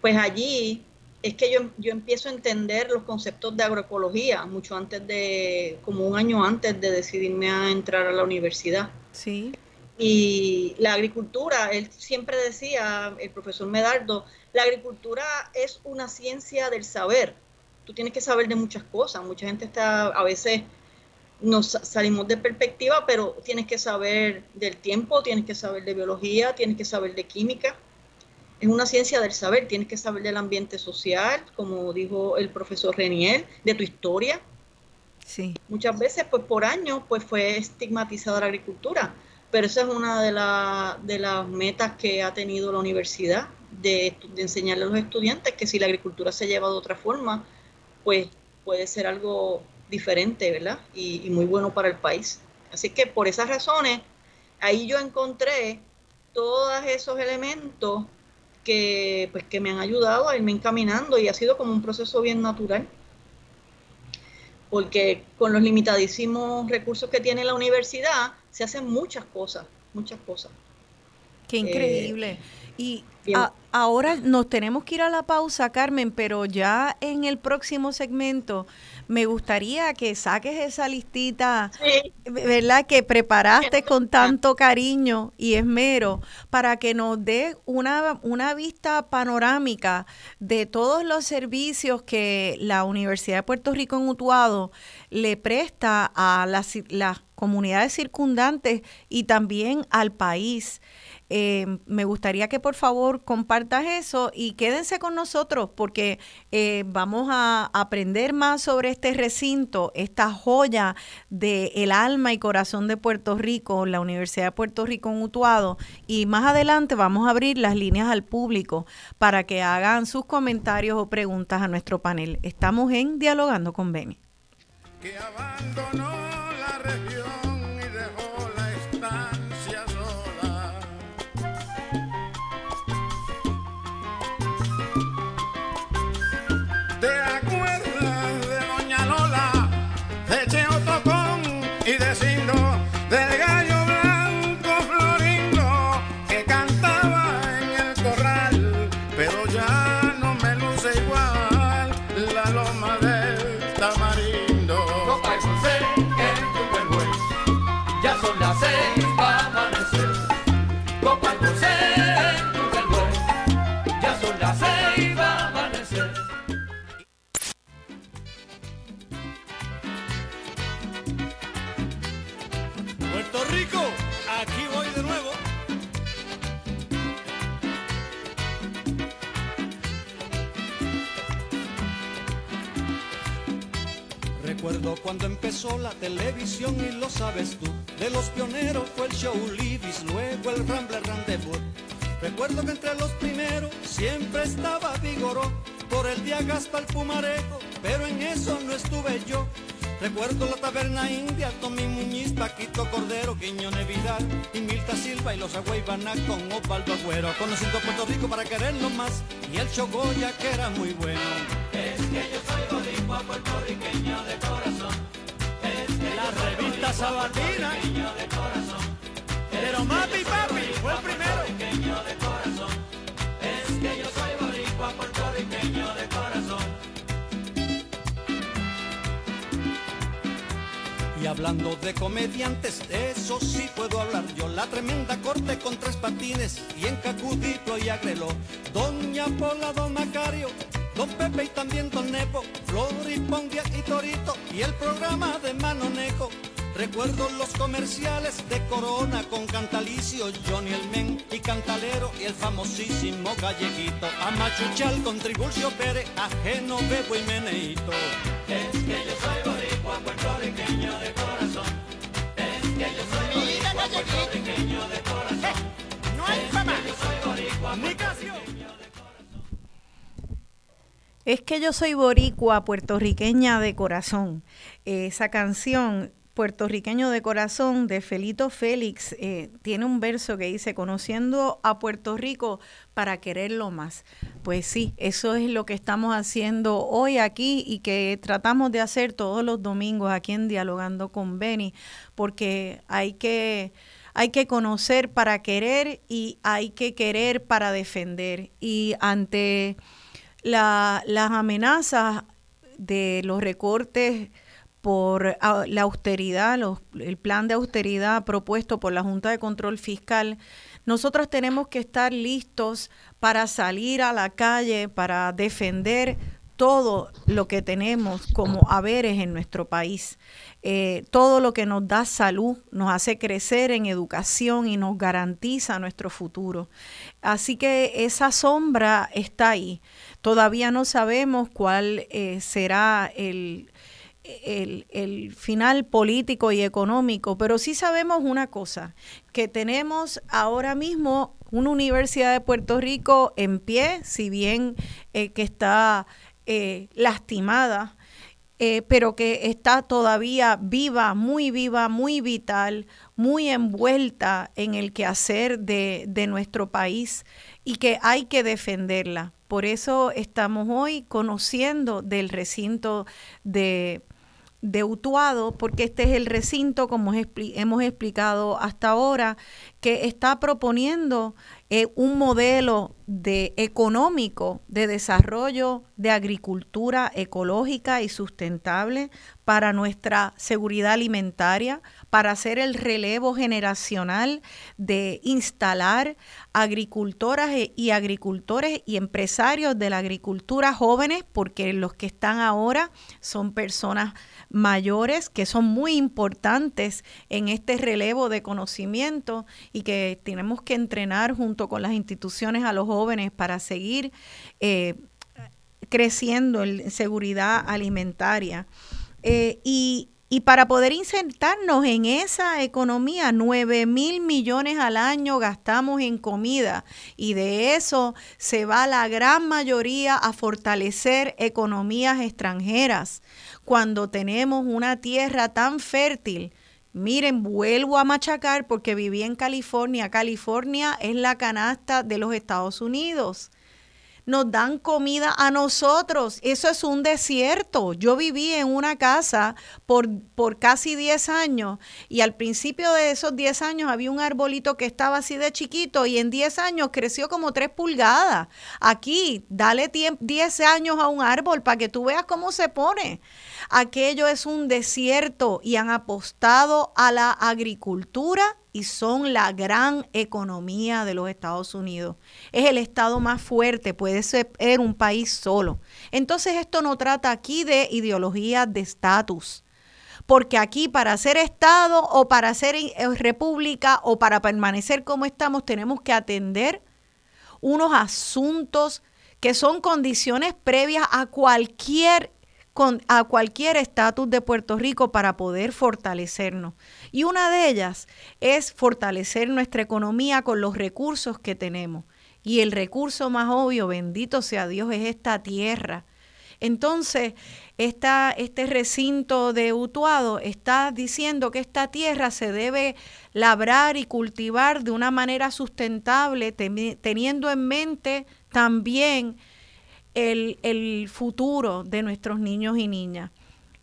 pues allí es que yo, yo empiezo a entender los conceptos de agroecología mucho antes de, como un año antes de decidirme a entrar a la universidad. Sí. Y la agricultura, él siempre decía, el profesor Medardo, la agricultura es una ciencia del saber. Tú tienes que saber de muchas cosas. Mucha gente está, a veces nos salimos de perspectiva, pero tienes que saber del tiempo, tienes que saber de biología, tienes que saber de química es una ciencia del saber, tienes que saber del ambiente social, como dijo el profesor Reniel, de tu historia. Sí. Muchas veces, pues por años, pues fue estigmatizada la agricultura, pero esa es una de, de las metas que ha tenido la universidad, de, enseñarle a los estudiantes que si la agricultura se lleva de otra forma, pues puede ser algo diferente, ¿verdad? Y, y muy bueno para el país. Así que por esas razones, ahí yo encontré todos esos elementos que, pues, que me han ayudado a irme encaminando y ha sido como un proceso bien natural. Porque con los limitadísimos recursos que tiene la universidad se hacen muchas cosas. muchas cosas. Qué increíble. y ahora nos tenemos que ir a la pausa, Carmen, pero ya en el próximo segmento me gustaría que saques esa listita, ¿verdad? Que preparaste con tanto cariño y esmero para que nos dé una, una vista panorámica de todos los servicios que la Universidad de Puerto Rico en Utuado le presta a las, las comunidades circundantes y también al país. Eh, me gustaría que por favor compartas eso y quédense con nosotros porque eh, vamos a aprender más sobre este recinto, esta joya del el alma y corazón de Puerto Rico, la Universidad de Puerto Rico en Utuado. Y más adelante vamos a abrir las líneas al público para que hagan sus comentarios o preguntas a nuestro panel. Estamos en Dialogando con Beni. Cuando empezó la televisión y lo sabes tú. De los pioneros fue el show Libis, luego el Rambler Rendezvous. Recuerdo que entre los primeros siempre estaba Vigoró, por el día Gaspa el Pumarejo, pero en eso no estuve yo. Recuerdo la taberna india, Tommy Muñiz, Paquito Cordero, Quiñones Vidal y Milta Silva y los Agüeybaná con Osvaldo Agüero. Conociendo Puerto Rico para quererlo más y el Chogoya que era muy bueno. Es que yo soy boricua, puertorriqueño de la revista Sabatina. Pero Mapi Papi fue el primero. Y hablando de comediantes, eso sí puedo hablar yo. La tremenda corte con tres patines y en Cacudito y Agrelo. Doña Pola, Don Macario Don Pepe y también Don Nepo, Pondia y Torito y el programa de Manonejo. Recuerdo los comerciales de Corona con Cantalicio, Johnny el Men y Cantalero y el famosísimo Galleguito. A Machuchal con Tribulcio Pérez, a Bebo y Meneito. Es que yo soy boricua, puertorriqueño de corazón. Es que yo soy boricua, puertorriqueño de corazón. Es que yo soy boricua, puertorriqueña de corazón. esa canción, Puertorriqueño de Corazón, de Felito Félix, eh, tiene un verso que dice, conociendo a Puerto Rico para quererlo más. Pues sí, eso es lo que estamos haciendo hoy aquí y que tratamos de hacer todos los domingos aquí en Dialogando con Beni, porque hay que hay que conocer para querer y hay que querer para defender. Y ante la, las amenazas de los recortes por ah, la austeridad, el plan de austeridad propuesto por la Junta de Control Fiscal, nosotros tenemos que estar listos para salir a la calle, para defender todo lo que tenemos como haberes en nuestro país. Eh, todo lo que nos da salud, nos hace crecer en educación y nos garantiza nuestro futuro. Así que esa sombra está ahí. Todavía no sabemos cuál eh, será el, el, final político y económico, pero sí sabemos una cosa, que tenemos ahora mismo una Universidad de Puerto Rico en pie, si bien eh, que está eh, lastimada, pero que está todavía viva, muy viva, muy vital, muy envuelta en el quehacer de, de nuestro país y que hay que defenderla. Por eso estamos hoy conociendo del recinto de, de Utuado, porque este es el recinto, como hemos explicado hasta ahora, que está proponiendo eh, un modelo de económico de desarrollo de agricultura ecológica y sustentable para nuestra seguridad alimentaria, para hacer el relevo generacional de instalar agricultoras e, y agricultores y empresarios de la agricultura jóvenes, porque los que están ahora son personas mayores que son muy importantes en este relevo de conocimiento y que tenemos que entrenar junto con las instituciones a los jóvenes para seguir eh, creciendo en seguridad alimentaria. Eh, y, y para poder insertarnos en esa economía, 9 mil millones al año gastamos en comida y de eso se va la gran mayoría a fortalecer economías extranjeras cuando tenemos una tierra tan fértil. Miren, vuelvo a machacar porque viví en California. California es la canasta de los Estados Unidos nos dan comida a nosotros. Eso es un desierto. Yo viví en una casa por, por casi 10 años y al principio de esos 10 años había un arbolito que estaba así de chiquito y en 10 años creció como 3 pulgadas. Aquí, dale 10 años a un árbol para que tú veas cómo se pone. Aquello es un desierto y han apostado a la agricultura y son la gran economía de los Estados Unidos. Es el estado más fuerte, puede ser un país solo. Entonces esto no trata aquí de ideología de estatus. Porque aquí para ser Estado o para ser eh, república o para permanecer como estamos tenemos que atender unos asuntos que son condiciones previas a cualquier a cualquier estatus de Puerto Rico para poder fortalecernos. Y una de ellas es fortalecer nuestra economía con los recursos que tenemos. Y el recurso más obvio, bendito sea Dios, es esta tierra. Entonces, esta, este recinto de Utuado está diciendo que esta tierra se debe labrar y cultivar de una manera sustentable, teniendo en mente también el, el futuro de nuestros niños y niñas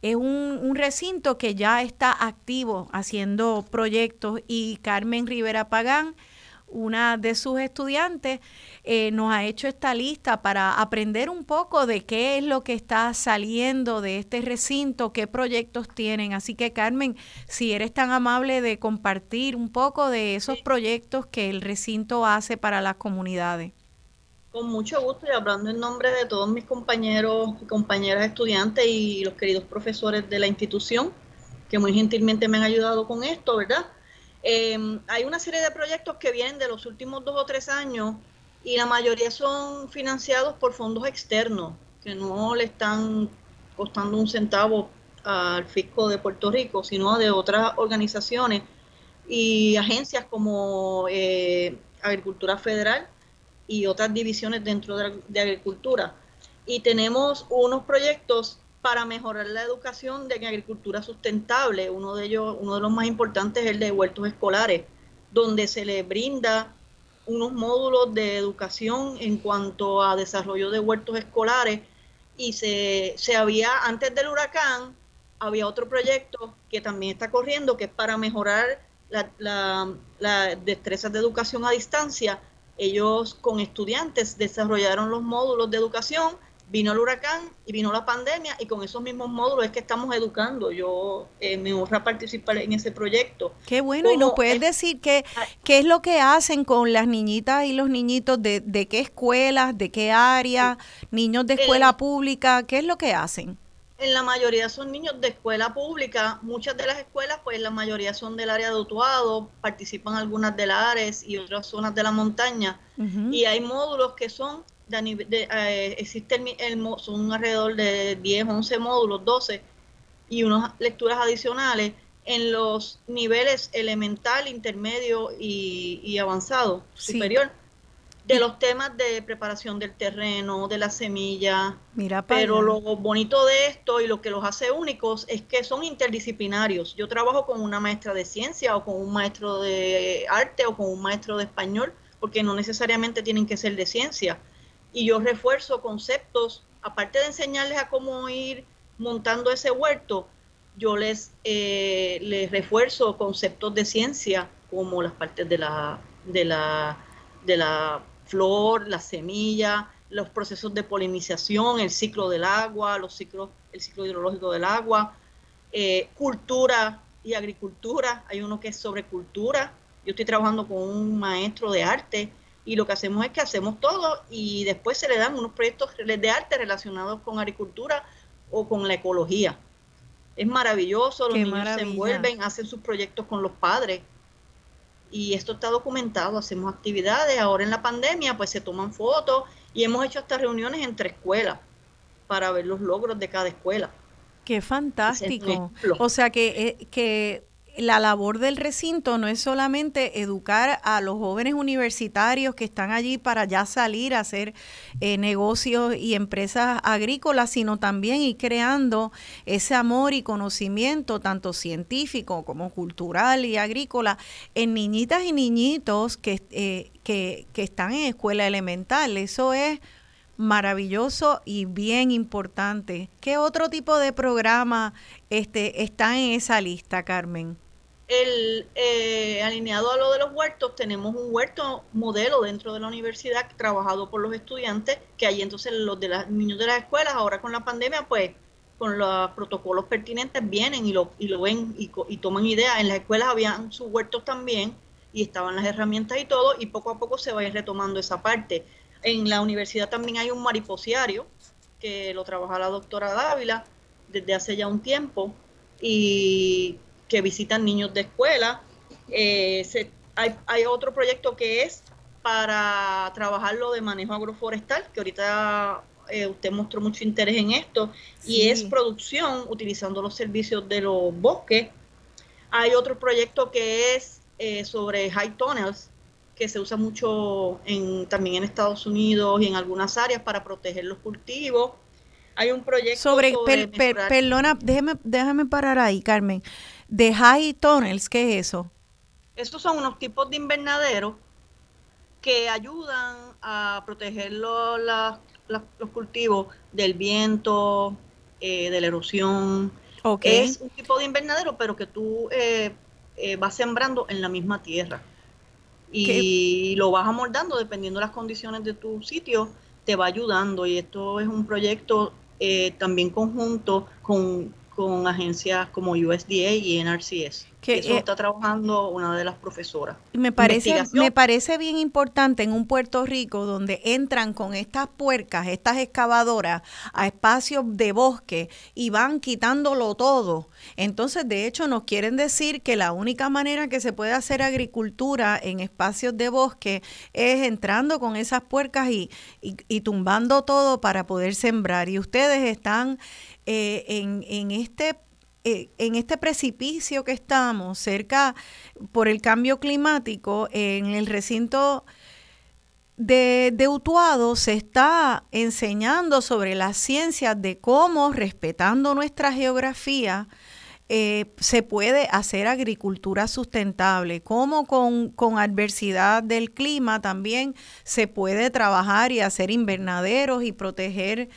es un, recinto que ya está activo haciendo proyectos y Carmen Rivera Pagán, una de sus estudiantes, eh, nos ha hecho esta lista para aprender un poco de qué es lo que está saliendo de este recinto, qué proyectos tienen. Así que Carmen, si eres tan amable de compartir un poco de esos proyectos que el recinto hace para las comunidades. Con mucho gusto y hablando en nombre de todos mis compañeros y compañeras estudiantes y los queridos profesores de la institución, que muy gentilmente me han ayudado con esto, ¿verdad? Em, hay una serie de proyectos que vienen de los últimos dos o tres años y la mayoría son financiados por fondos externos, que no le están costando un centavo al fisco de Puerto Rico, sino de otras organizaciones y agencias como eh, Agricultura Federal, y otras divisiones dentro de, agricultura. Y tenemos unos proyectos para mejorar la educación de agricultura sustentable. Uno de ellos, uno de los más importantes es el de huertos escolares, donde se le brinda unos módulos de educación en cuanto a desarrollo de huertos escolares y se, se había, antes del huracán, había otro proyecto que también está corriendo, que es para mejorar las la, destrezas de educación a distancia ellos con estudiantes desarrollaron los módulos de educación, vino el huracán y vino la pandemia y con esos mismos módulos es que estamos educando. Yo eh, me honra participar en ese proyecto. Qué bueno, y nos puedes decir qué, ah. qué es lo que hacen con las niñitas y los niñitos, de, de qué escuelas, de qué área, niños de escuela pública, qué es lo que hacen en la mayoría son niños de escuela pública. Muchas de las escuelas, pues la mayoría son del área de Utuado, participan algunas de la Ares y otras zonas de la montaña. Y hay módulos que son, de, de eh, existe el, son alrededor de 10, 11 módulos, 12, y unas lecturas adicionales en los niveles elemental, intermedio y, avanzado, superior de los temas de preparación del terreno, de la semilla. Mira, pero lo bonito de esto y lo que los hace únicos es que son interdisciplinarios. Yo trabajo con una maestra de ciencia o con un maestro de arte o con un maestro de español, porque no necesariamente tienen que ser de ciencia. Y yo refuerzo conceptos, aparte de enseñarles a cómo ir montando ese huerto, yo les, eh, les refuerzo conceptos de ciencia como las partes de la, de la, de la flor, la semilla, los procesos de polinización, el ciclo del agua, los ciclos, el ciclo hidrológico del agua, eh, cultura y agricultura. Hay uno que es sobre cultura. Yo estoy trabajando con un maestro de arte y lo que hacemos es que hacemos todo y después se le dan unos proyectos de arte relacionados con agricultura o con la ecología. Es maravilloso, los niños se envuelven, hacen sus proyectos con los padres y esto está documentado, hacemos actividades, ahora en la pandemia pues se toman fotos y hemos hecho hasta reuniones entre escuelas para ver los logros de cada escuela. Qué fantástico. O sea que, eh, que la labor del recinto no es solamente educar a los jóvenes universitarios que están allí para ya salir a hacer eh, negocios y empresas agrícolas, sino también ir creando ese amor y conocimiento, tanto científico como cultural y agrícola, en niñitas y niñitos que, eh, que, que están en escuela elemental. Eso es maravilloso y bien importante. ¿Qué otro tipo de programa este, está en esa lista, Carmen? Eh, alineado a lo de los huertos, tenemos un huerto modelo dentro de la universidad trabajado por los estudiantes, que ahí entonces los de niños de las escuelas, ahora con la pandemia, pues con los protocolos pertinentes vienen y lo, y lo ven y, y toman idea. En las escuelas habían sus huertos también y estaban las herramientas y todo, y poco a poco se va a ir retomando esa parte. En la universidad también hay un mariposiario que lo trabaja la doctora Dávila desde hace ya un tiempo y que visitan niños de escuela. Eh, hay, otro proyecto que es para trabajarlo de manejo agroforestal, que ahorita eh, usted mostró mucho interés en esto, y es producción utilizando los servicios de los bosques. Hay otro proyecto que es eh, sobre high tunnels, que se usa mucho en, también en Estados Unidos y en algunas áreas para proteger los cultivos. Hay un proyecto sobre, perdona, déjeme, déjame parar ahí, Carmen. De high tunnels, ¿qué es eso? Estos son unos tipos de invernaderos que ayudan a proteger los, los cultivos del viento, eh, de la erosión. Es un tipo de invernadero, pero que tú eh, eh, vas sembrando en la misma tierra y lo vas amoldando dependiendo de las condiciones de tu sitio, te va ayudando y esto es un proyecto eh, también conjunto con, con agencias como USDA y NRCS que eso eh, está trabajando una de las profesoras. Me parece, me parece bien importante en un Puerto Rico donde entran con estas puercas, estas excavadoras a espacios de bosque y van quitándolo todo. Entonces, de hecho, nos quieren decir que la única manera que se puede hacer agricultura en espacios de bosque es entrando con esas puercas y, y, tumbando todo para poder sembrar. Y ustedes están eh, este eh, en este precipicio que estamos, cerca por el cambio climático, en el recinto de, de, Utuado se está enseñando sobre las ciencias de cómo, respetando nuestra geografía, eh, se puede hacer agricultura sustentable, cómo con, adversidad del clima también se puede trabajar y hacer invernaderos y proteger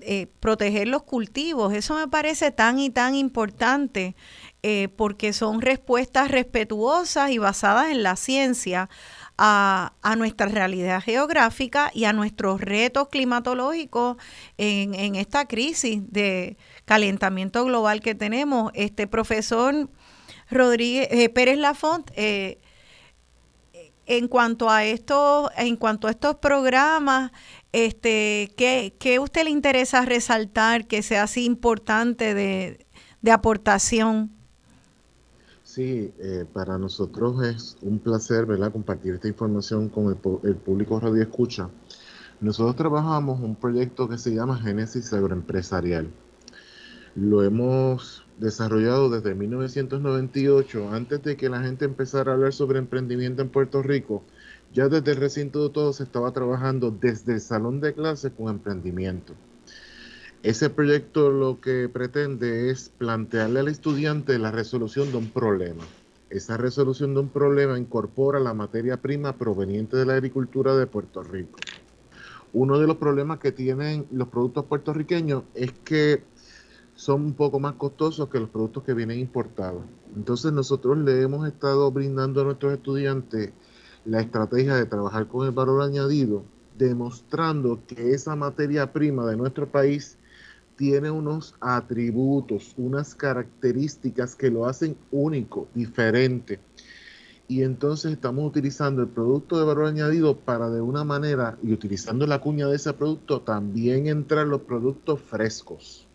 eh, proteger los cultivos. Eso me parece tan y tan importante eh, porque son respuestas respetuosas y basadas en la ciencia a, nuestra realidad geográfica y a nuestros retos climatológicos en, esta crisis de calentamiento global que tenemos. Este profesor Rodríguez eh, Pérez Lafont, en cuanto a estos, en cuanto a estos programas, este, ¿qué, ¿qué, usted le interesa resaltar que sea así importante de, aportación? Sí, eh, para nosotros es un placer ¿verdad? compartir esta información con el, público Radio Escucha. Nosotros trabajamos un proyecto que se llama Génesis Agroempresarial. Lo hemos desarrollado desde 1998, antes de que la gente empezara a hablar sobre emprendimiento en Puerto Rico ya desde el recinto de todos se estaba trabajando desde el salón de clases con emprendimiento. Ese proyecto lo que pretende es plantearle al estudiante la resolución de un problema. Esa resolución de un problema incorpora la materia prima proveniente de la agricultura de Puerto Rico. Uno de los problemas que tienen los productos puertorriqueños es que son un poco más costosos que los productos que vienen importados. Entonces nosotros le hemos estado brindando a nuestros estudiantes la estrategia de trabajar con el valor añadido, demostrando que esa materia prima de nuestro país tiene unos atributos, unas características que lo hacen único, diferente. Y entonces estamos utilizando el producto de valor añadido para de una manera, y utilizando la cuña de ese producto, también entrar los productos frescos.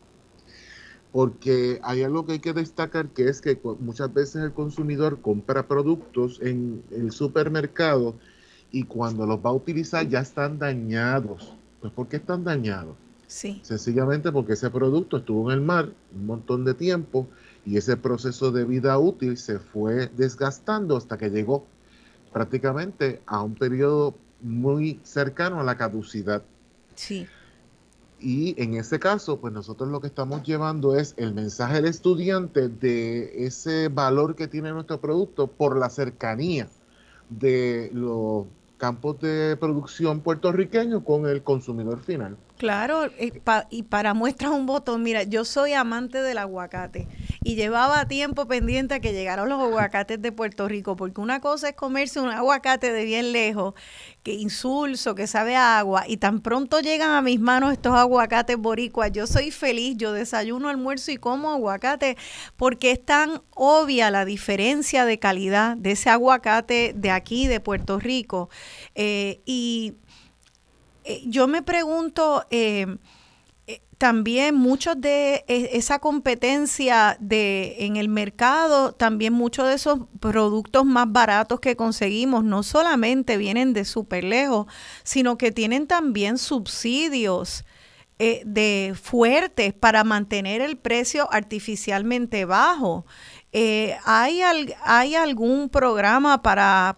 Porque hay algo que hay que destacar, que es que muchas veces el consumidor compra productos en el supermercado y cuando los va a utilizar ya están dañados. Pues ¿por qué están dañados? Sencillamente porque ese producto estuvo en el mar un montón de tiempo y ese proceso de vida útil se fue desgastando hasta que llegó prácticamente a un periodo muy cercano a la caducidad. Sí. Y en ese caso, pues nosotros lo que estamos llevando es el mensaje del estudiante de ese valor que tiene nuestro producto por la cercanía de los campos de producción puertorriqueños con el consumidor final. Claro, y, para muestras un botón, mira, yo soy amante del aguacate y llevaba tiempo pendiente a que llegaran los aguacates de Puerto Rico, porque una cosa es comerse un aguacate de bien lejos, que insulso, que sabe agua, y tan pronto llegan a mis manos estos aguacates boricuas, yo soy feliz, yo desayuno, almuerzo y como aguacate, porque es tan obvia la diferencia de calidad de ese aguacate de aquí, de Puerto Rico. Eh, y yo me pregunto, eh, eh, también muchos de e, esa competencia de en el mercado, también muchos de esos productos más baratos que conseguimos no solamente vienen de súper lejos, sino que tienen también subsidios de fuertes para mantener el precio artificialmente bajo. ¿hay, ¿Hay algún programa para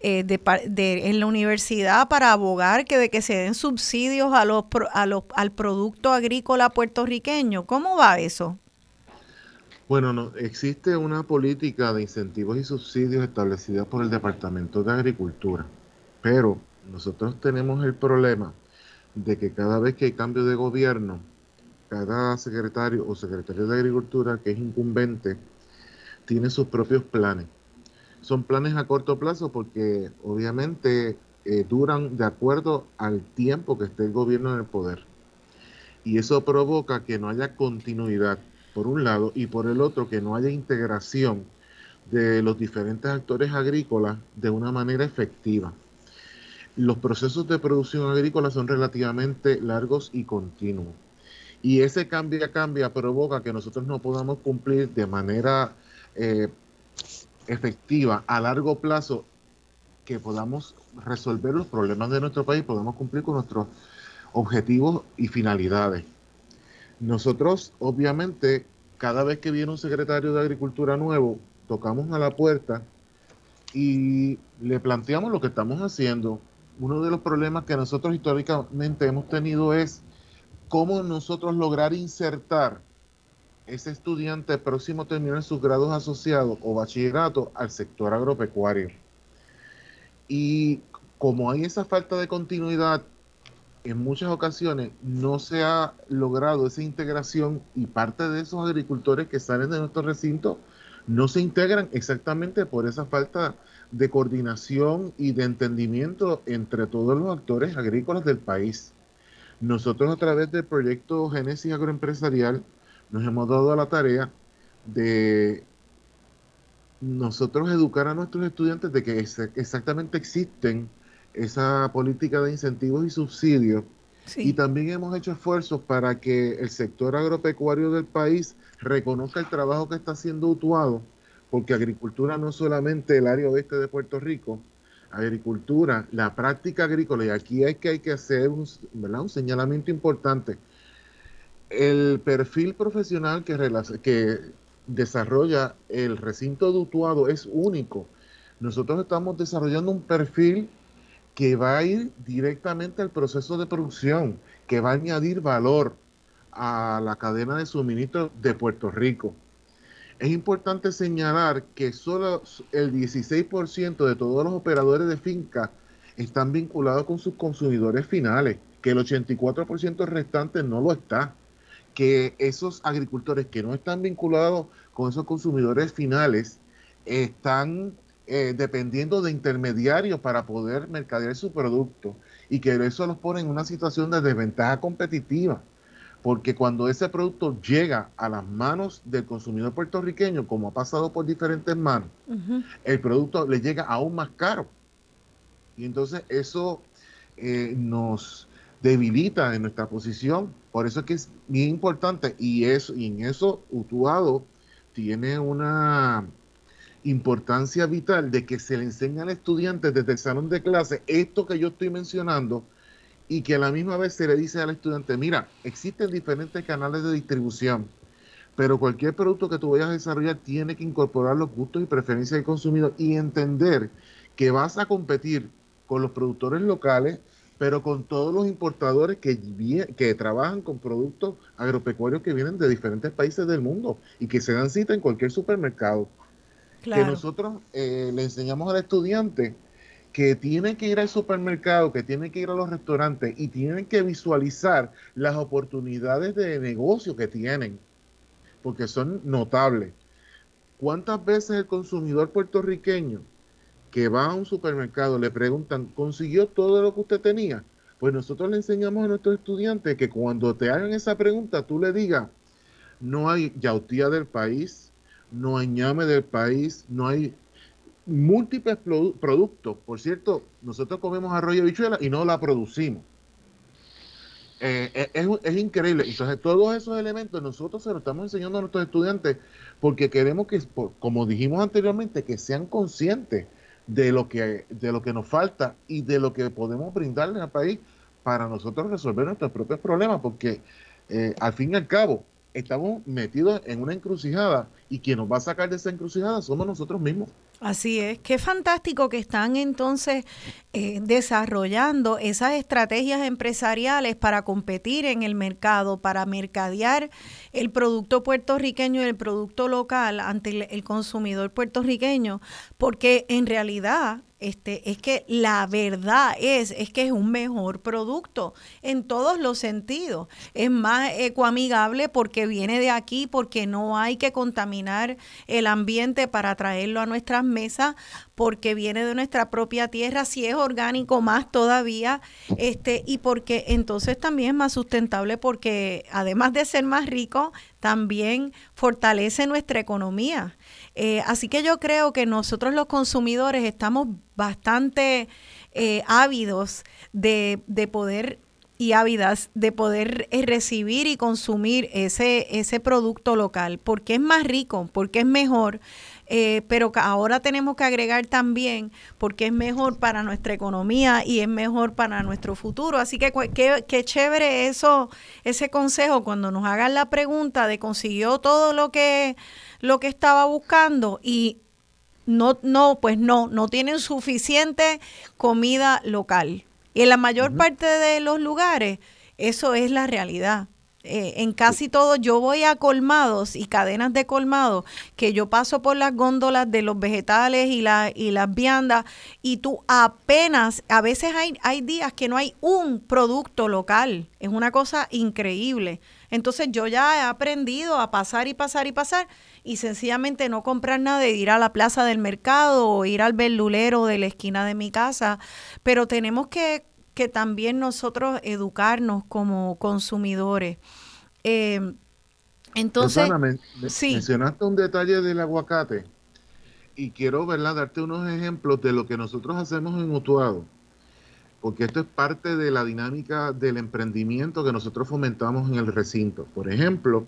eh, de, en la universidad para abogar que de que se den subsidios a los, a los, al producto agrícola puertorriqueño. ¿Cómo va eso? Bueno, no, existe una política de incentivos y subsidios establecida por el Departamento de Agricultura, pero nosotros tenemos el problema de que cada vez que hay cambio de gobierno, cada secretario o secretario de Agricultura que es incumbente tiene sus propios planes son planes a corto plazo porque obviamente eh, duran de acuerdo al tiempo que esté el gobierno en el poder. Y eso provoca que no haya continuidad, por un lado, y por el otro, que no haya integración de los diferentes actores agrícolas de una manera efectiva. Los procesos de producción agrícola son relativamente largos y continuos. Y ese cambia cambia provoca que nosotros no podamos cumplir de manera eh, efectiva a largo plazo que podamos resolver los problemas de nuestro país, podamos cumplir con nuestros objetivos y finalidades. Nosotros, obviamente, cada vez que viene un secretario de Agricultura nuevo, tocamos a la puerta y le planteamos lo que estamos haciendo. Uno de los problemas que nosotros históricamente hemos tenido es cómo nosotros lograr insertar ese estudiante próximo a sus grados asociados o bachillerato al sector agropecuario. Y como hay esa falta de continuidad, en muchas ocasiones no se ha logrado esa integración y parte de esos agricultores que salen de nuestro recinto no se integran exactamente por esa falta de coordinación y de entendimiento entre todos los actores agrícolas del país. Nosotros a través del proyecto Génesis Agroempresarial nos hemos dado la tarea de nosotros educar a nuestros estudiantes de que exactamente existen esa política de incentivos y subsidios. Y también hemos hecho esfuerzos para que el sector agropecuario del país reconozca el trabajo que está haciendo Utuado, porque agricultura no es solamente el área oeste de Puerto Rico, agricultura, la práctica agrícola, y aquí hay que, hay que hacer un, un señalamiento importante el perfil profesional que, que desarrolla el recinto dutuado es único. Nosotros estamos desarrollando un perfil que va a ir directamente al proceso de producción, que va a añadir valor a la cadena de suministro de Puerto Rico. Es importante señalar que solo el 16% de todos los operadores de finca están vinculados con sus consumidores finales, que el 84% restante no lo está que esos agricultores que no están vinculados con esos consumidores finales están eh, dependiendo de intermediarios para poder mercadear su producto y que eso los pone en una situación de desventaja competitiva. Porque cuando ese producto llega a las manos del consumidor puertorriqueño, como ha pasado por diferentes manos, el producto le llega aún más caro. Y entonces eso eh, nos debilita en nuestra posición. Por eso es que es bien importante y, eso, y en eso Utuado tiene una importancia vital de que se le enseñe al estudiante desde el salón de clase esto que yo estoy mencionando y que a la misma vez se le dice al estudiante, mira, existen diferentes canales de distribución, pero cualquier producto que tú vayas a desarrollar tiene que incorporar los gustos y preferencias del consumidor y entender que vas a competir con los productores locales, pero con todos los importadores que, que trabajan con productos agropecuarios que vienen de diferentes países del mundo y que se dan cita en cualquier supermercado. Que nosotros eh, le enseñamos al estudiante que tiene que ir al supermercado, que tiene que ir a los restaurantes y tienen que visualizar las oportunidades de negocio que tienen, porque son notables. ¿Cuántas veces el consumidor puertorriqueño que va a un supermercado le preguntan, ¿consiguió todo lo que usted tenía? Pues nosotros le enseñamos a nuestros estudiantes que cuando te hagan esa pregunta, tú le digas, no hay yautía del país, no hay ñame del país, no hay múltiples productos. Por cierto, nosotros comemos arroz y bichuela y no la producimos. Eh, eh, es, es, increíble. Entonces, todos esos elementos nosotros se los estamos enseñando a nuestros estudiantes porque queremos que, como dijimos anteriormente, que sean conscientes de lo que, de lo que nos falta y de lo que podemos brindarle al país para nosotros resolver nuestros propios problemas, porque eh, al fin y al cabo estamos metidos en una encrucijada y quien nos va a sacar de esa encrucijada somos nosotros mismos. Así es, qué fantástico que están entonces eh, desarrollando esas estrategias empresariales para competir en el mercado, para mercadear el producto puertorriqueño y el producto local ante el consumidor puertorriqueño, porque en realidad este, es que la verdad es, es que es un mejor producto en todos los sentidos. Es más ecoamigable porque viene de aquí, porque no hay que contaminar el ambiente para traerlo a nuestras mesas, porque viene de nuestra propia tierra, si es orgánico más todavía, este, y porque entonces también es más sustentable porque además de ser más rico, también fortalece nuestra economía. Eh, así que yo creo que nosotros los consumidores estamos bastante eh, ávidos de, de poder y ávidas de poder eh, recibir y consumir ese, ese producto local, porque es más rico, porque es mejor, eh, pero ahora tenemos que agregar también porque es mejor para nuestra economía y es mejor para nuestro futuro. Así que qué, chévere eso, ese consejo cuando nos hagan la pregunta de consiguió todo lo que, lo que estaba buscando y no, no, pues no, no tienen suficiente comida local. Y en la mayor parte de los lugares, eso es la realidad. Eh, en casi todo yo voy a colmados y cadenas de colmados que yo paso por las góndolas de los vegetales y, la, y las viandas y tú apenas, a veces hay, hay días que no hay un producto local, es una cosa increíble. Entonces yo ya he aprendido a pasar y pasar y pasar y sencillamente no comprar nada de ir a la plaza del mercado o ir al verdulero de la esquina de mi casa, pero tenemos que que también nosotros educarnos como consumidores. Eh, entonces, mencionaste un detalle del aguacate y quiero ¿verdad? darte unos ejemplos de lo que nosotros hacemos en Utuado, porque esto es parte de la dinámica del emprendimiento que nosotros fomentamos en el recinto. Por ejemplo,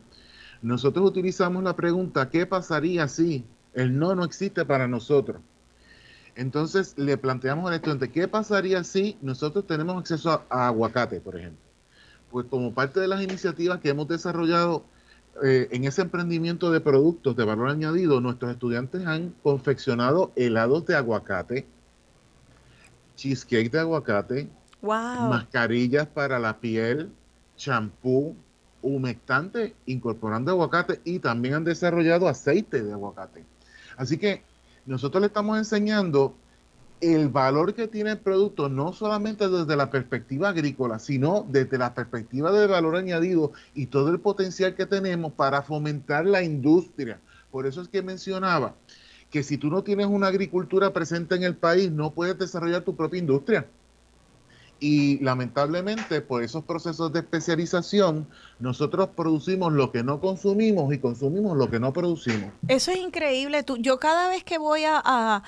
nosotros utilizamos la pregunta, ¿qué pasaría si el no no existe para nosotros? Entonces le planteamos al estudiante, ¿qué pasaría si nosotros tenemos acceso a, aguacate, por ejemplo? Pues como parte de las iniciativas que hemos desarrollado eh, en ese emprendimiento de productos de valor añadido, nuestros estudiantes han confeccionado helados de aguacate, cheesecake de aguacate, mascarillas para la piel, champú, humectante incorporando aguacate y también han desarrollado aceite de aguacate. Así que nosotros le estamos enseñando el valor que tiene el producto, no solamente desde la perspectiva agrícola, sino desde la perspectiva del valor añadido y todo el potencial que tenemos para fomentar la industria. Por eso es que mencionaba que si tú no tienes una agricultura presente en el país, no puedes desarrollar tu propia industria. Y lamentablemente, por esos procesos de especialización, nosotros producimos lo que no consumimos y consumimos lo que no producimos. Eso es increíble. Tú, yo cada vez que voy a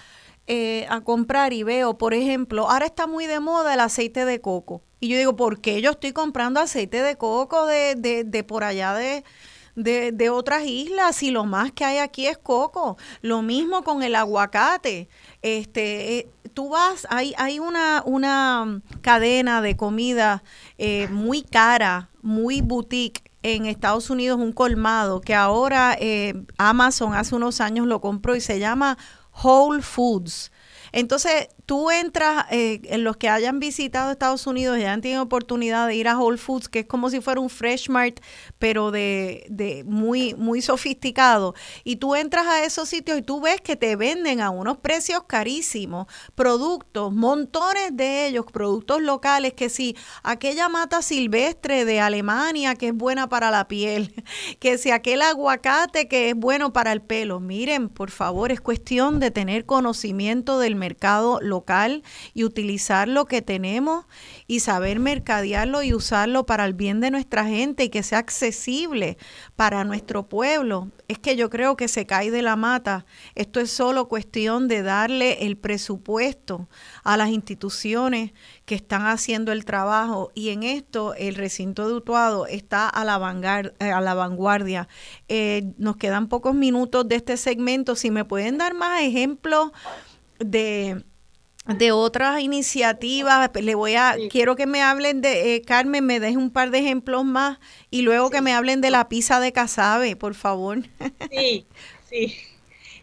eh, a comprar y veo, por ejemplo, ahora está muy de moda el aceite de coco. Y yo digo, ¿por qué yo estoy comprando aceite de coco de, de, de por allá de, de, otras islas y lo más que hay aquí es coco. Lo mismo con el aguacate. Este, eh, tú vas, hay, hay una, una cadena de comida eh, muy cara, muy boutique en Estados Unidos, un colmado, que ahora Amazon hace unos años lo compró y se llama Whole Foods. Entonces, tú entras, eh, en los que hayan visitado Estados Unidos y hayan tenido oportunidad de ir a Whole Foods, que es como si fuera un Fresh Mart, pero de, muy, muy sofisticado. Y tú entras a esos sitios y tú ves que te venden a unos precios carísimos, productos, montones de ellos, productos locales, que si aquella mata silvestre de Alemania que es buena para la piel, que si aquel aguacate que es bueno para el pelo. Miren, por favor, es cuestión de tener conocimiento del mercado local y utilizar lo que tenemos y saber mercadearlo y usarlo para el bien de nuestra gente y que sea accesible para nuestro pueblo. Es que yo creo que se cae de la mata. Esto es solo cuestión de darle el presupuesto a las instituciones que están haciendo el trabajo y en esto el recinto de Utuado está a la, eh, a la vanguardia. Eh, nos quedan pocos minutos de este segmento. Si me pueden dar más ejemplos de de otras iniciativas. Le voy a, quiero que me hablen de, eh, Carmen, me deje un par de ejemplos más y luego que me hablen de la pizza de Casabe, por favor. Sí, sí.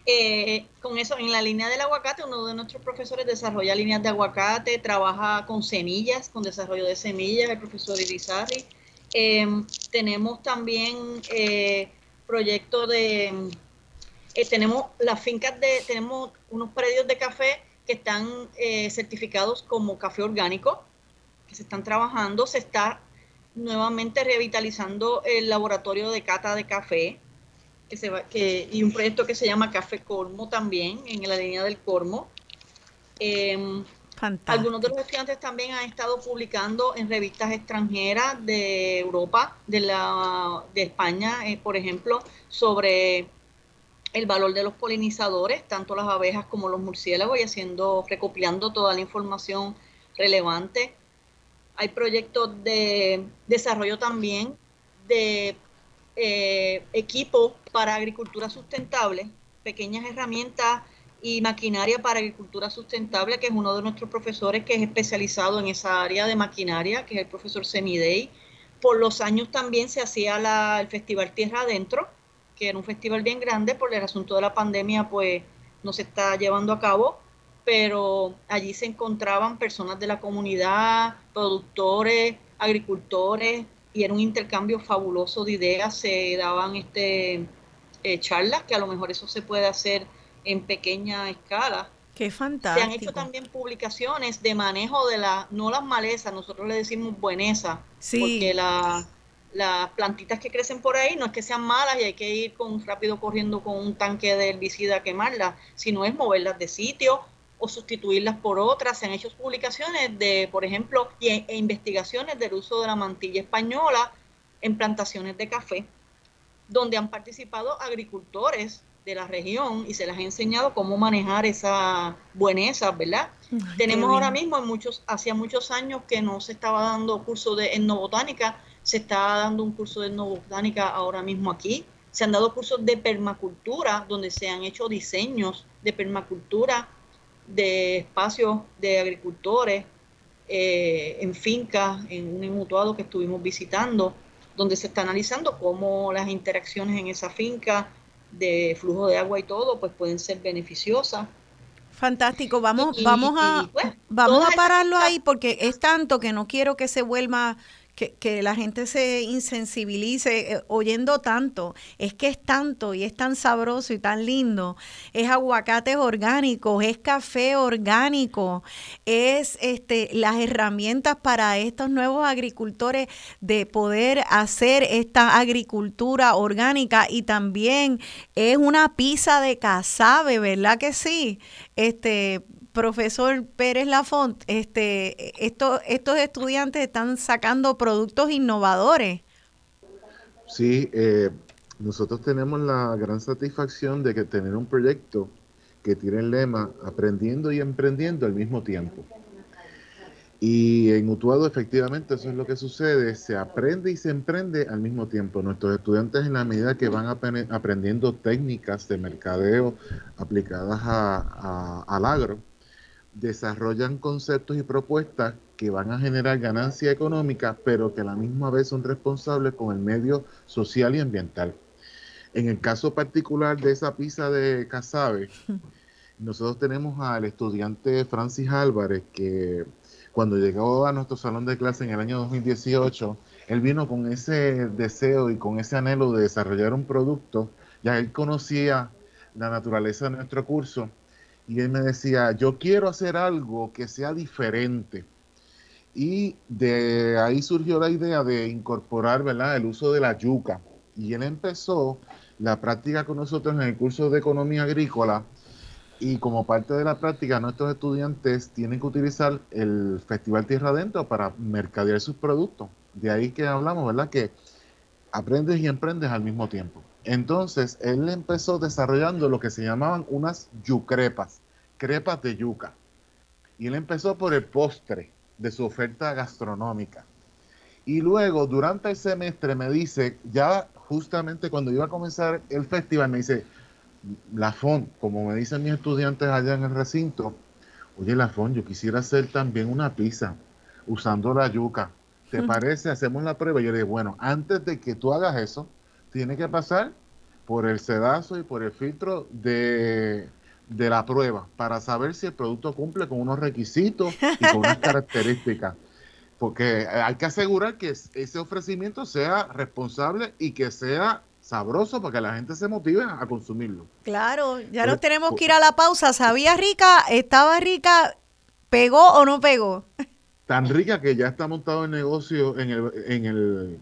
Eh, con eso, en la línea del aguacate, uno de nuestros profesores desarrolla líneas de aguacate, trabaja con semillas, con desarrollo de semillas, el profesor Irizarri. Em, tenemos también eh, proyectos de, tenemos las fincas de, tenemos unos predios de café que están eh, certificados como café orgánico, que se están trabajando. Se está nuevamente revitalizando el laboratorio de cata de café, que se va, que, y un proyecto que se llama Café Cormo también, en la línea del Cormo. Em, algunos de los estudiantes también han estado publicando en revistas extranjeras de Europa, de, la, de España, eh, por ejemplo, sobre el valor de los polinizadores, tanto las abejas como los murciélagos, y haciendo, recopilando toda la información relevante. Hay proyectos de desarrollo también de eh, equipos para agricultura sustentable, pequeñas herramientas y maquinaria para agricultura sustentable, que es uno de nuestros profesores que es especializado en esa área de maquinaria, que es el profesor Semidey. Por los años también se hacía el Festival Tierra Adentro, que era un festival bien grande, por el asunto de la pandemia, pues no se está llevando a cabo, pero allí se encontraban personas de la comunidad, productores, agricultores, y era un intercambio fabuloso de ideas, se daban este eh, charlas, que a lo mejor eso se puede hacer en pequeña escala. Qué fantástico. Se han hecho también publicaciones de manejo de la, no las malezas, nosotros le decimos bueneza, sí. porque la, las plantitas que crecen por ahí no es que sean malas y hay que ir con rápido corriendo con un tanque de herbicida a quemarlas, sino es moverlas de sitio o sustituirlas por otras. Se han hecho publicaciones de, por ejemplo, e, e investigaciones del uso de la mantilla española en plantaciones de café, donde han participado agricultores de la región y se les ha enseñado cómo manejar esa bueneza, ¿verdad? Tenemos ahora mismo, en muchos, hacía muchos años que no se estaba dando curso de etnobotánica, se está dando un curso de etnobotánica ahora mismo aquí. Se han dado cursos de permacultura, donde se han hecho diseños de permacultura de espacios de agricultores eh, en fincas, en un mutuado que estuvimos visitando, donde se está analizando cómo las interacciones en esa finca de flujo de agua y todo, pues pueden ser beneficiosas. Fantástico, vamos, vamos a, vamos a pararlo ahí porque es tanto que no quiero que se vuelva que, la gente se insensibilice eh, oyendo tanto. Es que es tanto y es tan sabroso y tan lindo. Es aguacates orgánicos, es café orgánico, es este, las herramientas para estos nuevos agricultores de poder hacer esta agricultura orgánica y también es una pizza de casabe, ¿verdad que sí? Este, profesor Pérez Lafont, este, estos estudiantes están sacando productos innovadores. Sí, eh, nosotros tenemos la gran satisfacción de que tener un proyecto que tiene el lema aprendiendo y emprendiendo al mismo tiempo. Y en Utuado efectivamente eso es lo que sucede, se aprende y se emprende al mismo tiempo. Nuestros estudiantes en la medida que van aprendiendo técnicas de mercadeo aplicadas al agro, desarrollan conceptos y propuestas que van a generar ganancia económica, pero que a la misma vez son responsables con el medio social y ambiental. En el caso particular de esa pizza de Casabe, nosotros tenemos al estudiante Francis Álvarez, que cuando llegó a nuestro salón de clase en el año 2018, él vino con ese deseo y con ese anhelo de desarrollar un producto, ya él conocía la naturaleza de nuestro curso y él me decía, yo quiero hacer algo que sea diferente. Y de ahí surgió la idea de incorporar ¿verdad? el uso de la yuca. Y él empezó la práctica con nosotros en el curso de economía agrícola. Y como parte de la práctica, nuestros estudiantes tienen que utilizar el Festival Tierra Adentro para mercadear sus productos. De ahí que hablamos, ¿verdad? Que aprendes y emprendes al mismo tiempo. Entonces, él empezó desarrollando lo que se llamaban unas yucrepas, crepas de yuca. Y él empezó por el postre de su oferta gastronómica. Y luego, durante el semestre, me dice, ya justamente cuando iba a comenzar el festival, me dice, Lafon, como me dicen mis estudiantes allá en el recinto, oye Lafon, yo quisiera hacer también una pizza usando la yuca. ¿Te parece? Hacemos la prueba. Y yo le digo, bueno, antes de que tú hagas eso, tiene que pasar por el sedazo y por el filtro de, la prueba para saber si el producto cumple con unos requisitos y con unas características. Porque hay que asegurar que ese ofrecimiento sea responsable y que sea sabroso para que la gente se motive a consumirlo. Claro, ya nos tenemos que ir a la pausa. ¿Sabía rica? ¿Estaba rica? ¿Pegó o no pegó? Tan rica que ya está montado el negocio en el, en el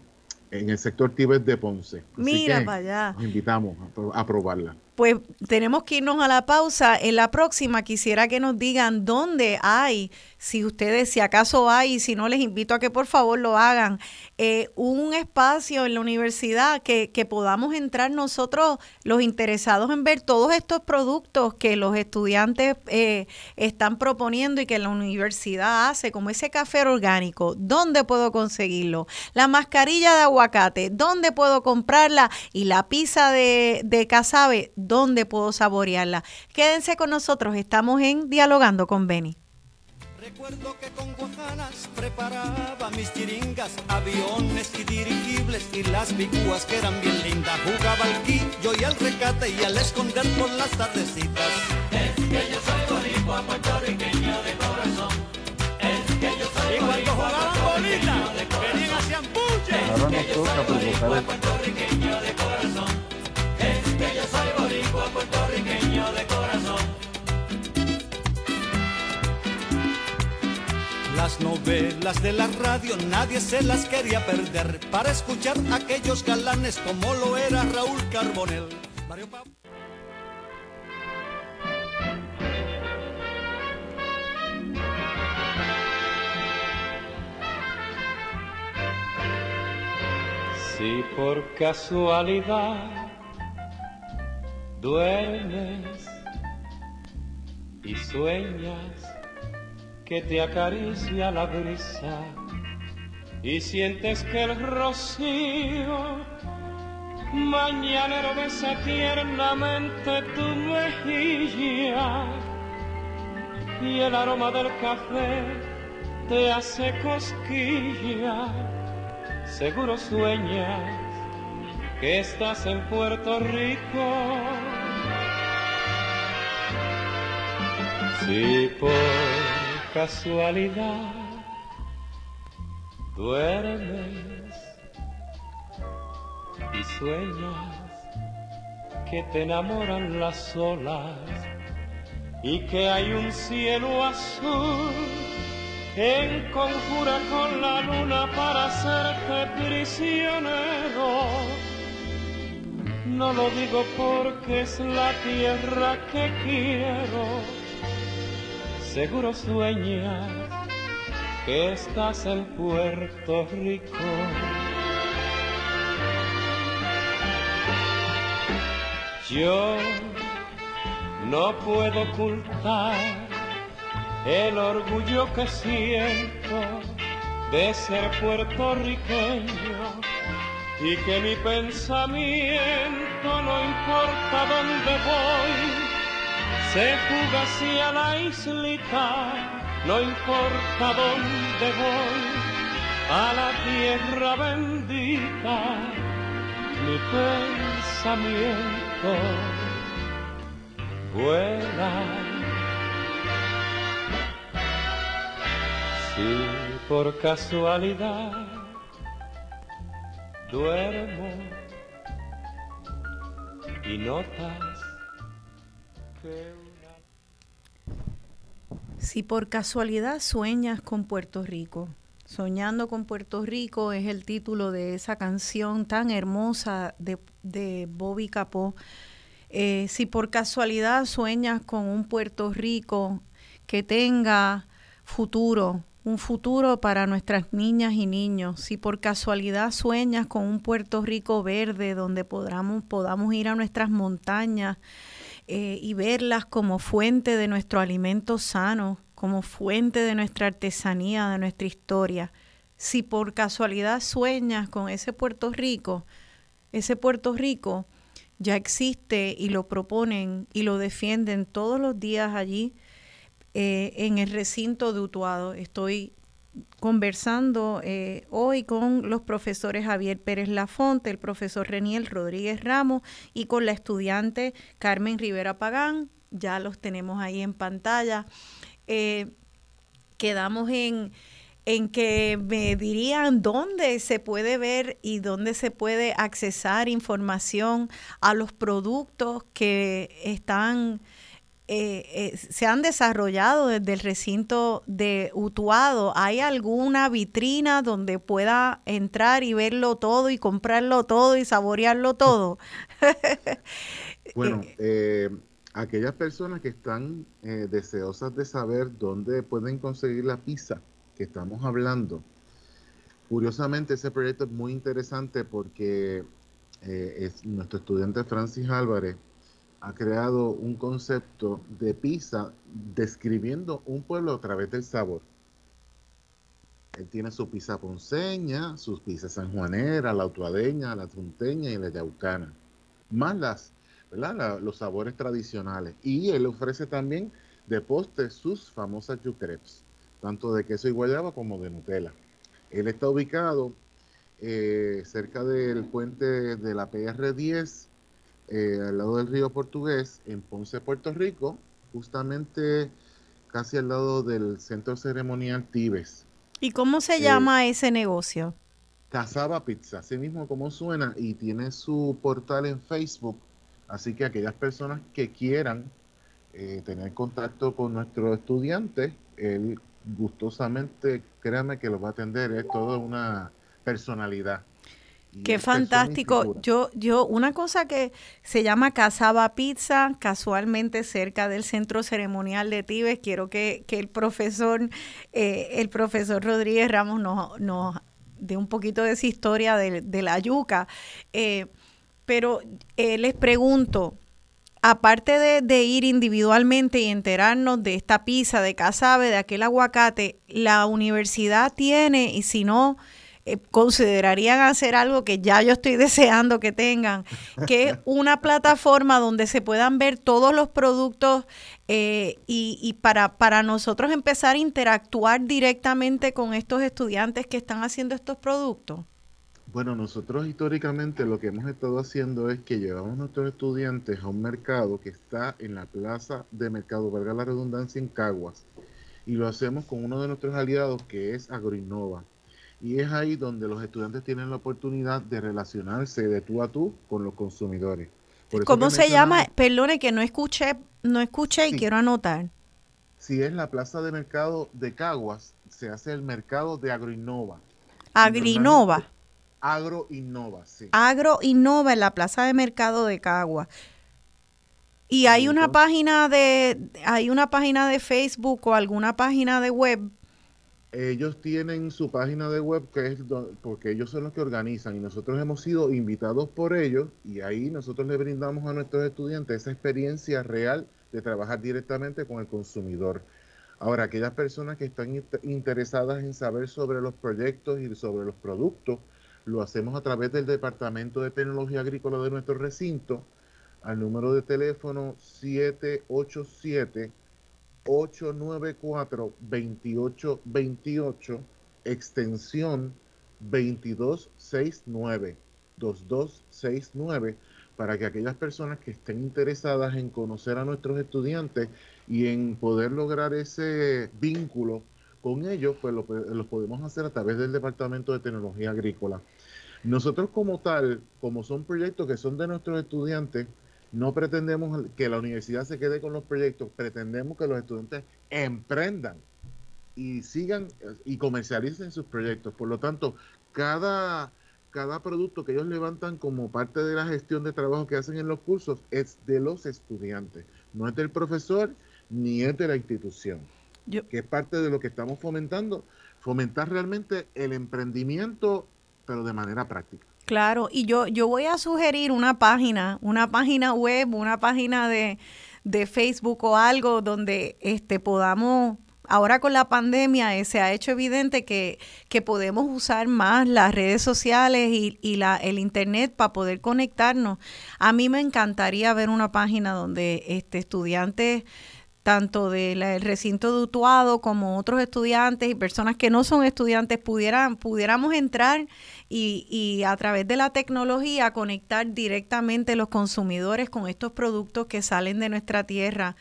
en el sector Tibet de Ponce. Mira para allá. Nos invitamos a, probarla. Pues tenemos que irnos a la pausa. En la próxima quisiera que nos digan dónde hay, si ustedes, si acaso hay, y si no, les invito a que por favor lo hagan, eh, un espacio en la universidad que, que podamos entrar nosotros, los interesados en ver todos estos productos que los estudiantes eh, están proponiendo y que la universidad hace, como ese café orgánico. ¿Dónde puedo conseguirlo? La mascarilla de aguacate, ¿dónde puedo comprarla? Y la pizza de, de casabe, dónde puedo saborearla. Quédense con nosotros, estamos en Dialogando con Beni. Recuerdo que con guajanas preparaba mis chiringas, aviones y dirigibles y las bicúas que eran bien lindas. Jugaba al quillo y al recate y al esconder por las tardecitas. Es que yo soy boricua, puertorriqueño de corazón. Es que yo soy y cuando jugaban bonita, venían hacían bulla. Ahora nos toca provocar puertorriqueño de corazón. Es que yo soy boricua, puertorriqueño de corazón. Las novelas de la radio nadie se las quería perder para escuchar aquellos galanes como lo era Raúl Carbonel. Mario Si por casualidad duermes y sueñas que te acaricia la brisa y sientes que el rocío mañanero besa tiernamente tu mejilla y el aroma del café te hace cosquilla seguro sueñas que estás en Puerto Rico. Si por casualidad Duermes y sueñas que te enamoran las olas y que hay un cielo azul en conjura con la luna para hacerte prisionero. No lo digo porque es la tierra que quiero. Seguro sueñas que estás en Puerto Rico. Yo no puedo ocultar el orgullo que siento de ser puertorriqueño y que mi pensamiento no importa dónde voy, se fuga hacia la islita, no importa dónde voy, a la tierra bendita, mi pensamiento vuela. Si por casualidad duermo y notas que Si por casualidad sueñas con Puerto Rico, Soñando con Puerto Rico es el título de esa canción tan hermosa de, de Bobby Capó. Eh, si por casualidad sueñas con un Puerto Rico que tenga futuro, un futuro para nuestras niñas y niños. Si por casualidad sueñas con un Puerto Rico verde donde podamos, podamos ir a nuestras montañas eh, y verlas como fuente de nuestro alimento sano, como fuente de nuestra artesanía, de nuestra historia. Si por casualidad sueñas con ese Puerto Rico, ese Puerto Rico ya existe y lo proponen y lo defienden todos los días allí eh, en el recinto de Utuado. Estoy conversando eh, hoy con los profesores Javier Pérez Lafonte, el profesor Reniel Rodríguez Ramos y con la estudiante Carmen Rivera Pagán. Ya los tenemos ahí en pantalla. Eh, quedamos en, en que me dirían dónde se puede ver y dónde se puede accesar información a los productos que están eh, eh, se han desarrollado desde el recinto de Utuado. ¿Hay alguna vitrina donde pueda entrar y verlo todo y comprarlo todo y saborearlo todo? bueno, eh, aquellas personas que están deseosas de saber dónde pueden conseguir la pizza que estamos hablando, curiosamente ese proyecto es muy interesante porque es nuestro estudiante Francis Álvarez ha creado un concepto de pizza describiendo un pueblo a través del sabor. Él tiene su pizza ponceña, sus pizzas sanjuanera, la utuadeña, la tunteña y la yaucana, más las, los sabores tradicionales. Y él ofrece también de postre sus famosas yucrepes, tanto de queso y guayaba como de Nutella. Él está ubicado eh, cerca del puente de la PR10 eh, al lado del río Portugués, en Ponce, Puerto Rico, justamente casi al lado del centro ceremonial Tibes. ¿Y cómo se llama eh, ese negocio? Casaba Pizza, así mismo como suena, y tiene su portal en Facebook. Así que aquellas personas que quieran eh, tener contacto con nuestro estudiante, él gustosamente, créame que lo va a atender, es toda una personalidad. Qué fantástico. Yo, yo, una cosa que se llama Casaba Pizza, casualmente cerca del centro ceremonial de Tibes, quiero que, el profesor, eh, el profesor Rodríguez Ramos nos, nos dé un poquito de esa historia de, la yuca. Eh, pero eh, les pregunto, aparte de, de, ir individualmente y enterarnos de esta pizza, de casabe, de aquel aguacate, la universidad tiene, y si no, eh, considerarían hacer algo que ya yo estoy deseando que tengan, que es una plataforma donde se puedan ver todos los productos eh, y, para, para nosotros empezar a interactuar directamente con estos estudiantes que están haciendo estos productos? Bueno, nosotros históricamente lo que hemos estado haciendo es que llevamos a nuestros estudiantes a un mercado que está en la plaza de mercado, valga la redundancia, en Caguas. Y lo hacemos con uno de nuestros aliados que es Agroinnova. Y es ahí donde los estudiantes tienen la oportunidad de relacionarse de tú a tú con los consumidores. ¿Cómo se llama? Perdone que no escuché, no escuché y quiero anotar. Si es la plaza de mercado de Caguas, se hace el mercado de Agroinnova. Agrinova. Agroinnova, sí. Agroinnova en la plaza de mercado de Caguas. Y hay una página de hay una página de Facebook o alguna página de web. Ellos tienen su página de web que es porque ellos son los que organizan y nosotros hemos sido invitados por ellos y ahí nosotros le brindamos a nuestros estudiantes esa experiencia real de trabajar directamente con el consumidor. Ahora, aquellas personas que están interesadas en saber sobre los proyectos y sobre los productos, lo hacemos a través del Departamento de Tecnología Agrícola de nuestro recinto al número de teléfono 787-894-2828, extensión 2269, 2269, para que aquellas personas que estén interesadas en conocer a nuestros estudiantes y en poder lograr ese vínculo con ellos, pues lo, lo podemos hacer a través del Departamento de Tecnología Agrícola. Nosotros como tal, como son proyectos que son de nuestros estudiantes, no pretendemos que la universidad se quede con los proyectos, pretendemos que los estudiantes emprendan y sigan y comercialicen sus proyectos. Por lo tanto, cada, cada producto que ellos levantan como parte de la gestión de trabajo que hacen en los cursos es de los estudiantes, no es del profesor ni es de la institución, que es parte de lo que estamos fomentando, fomentar realmente el emprendimiento, pero de manera práctica. Claro, y yo, yo voy a sugerir una página, una página web, una página de, Facebook o algo donde este, podamos ahora con la pandemia eh, se ha hecho evidente que, que, podemos usar más las redes sociales y, y la, el internet para poder conectarnos. A mí me encantaría ver una página donde este, estudiantes tanto del recinto de Utuado como otros estudiantes y personas que no son estudiantes pudieran, pudiéramos entrar y, y a través de la tecnología conectar directamente los consumidores con estos productos que salen de nuestra tierra.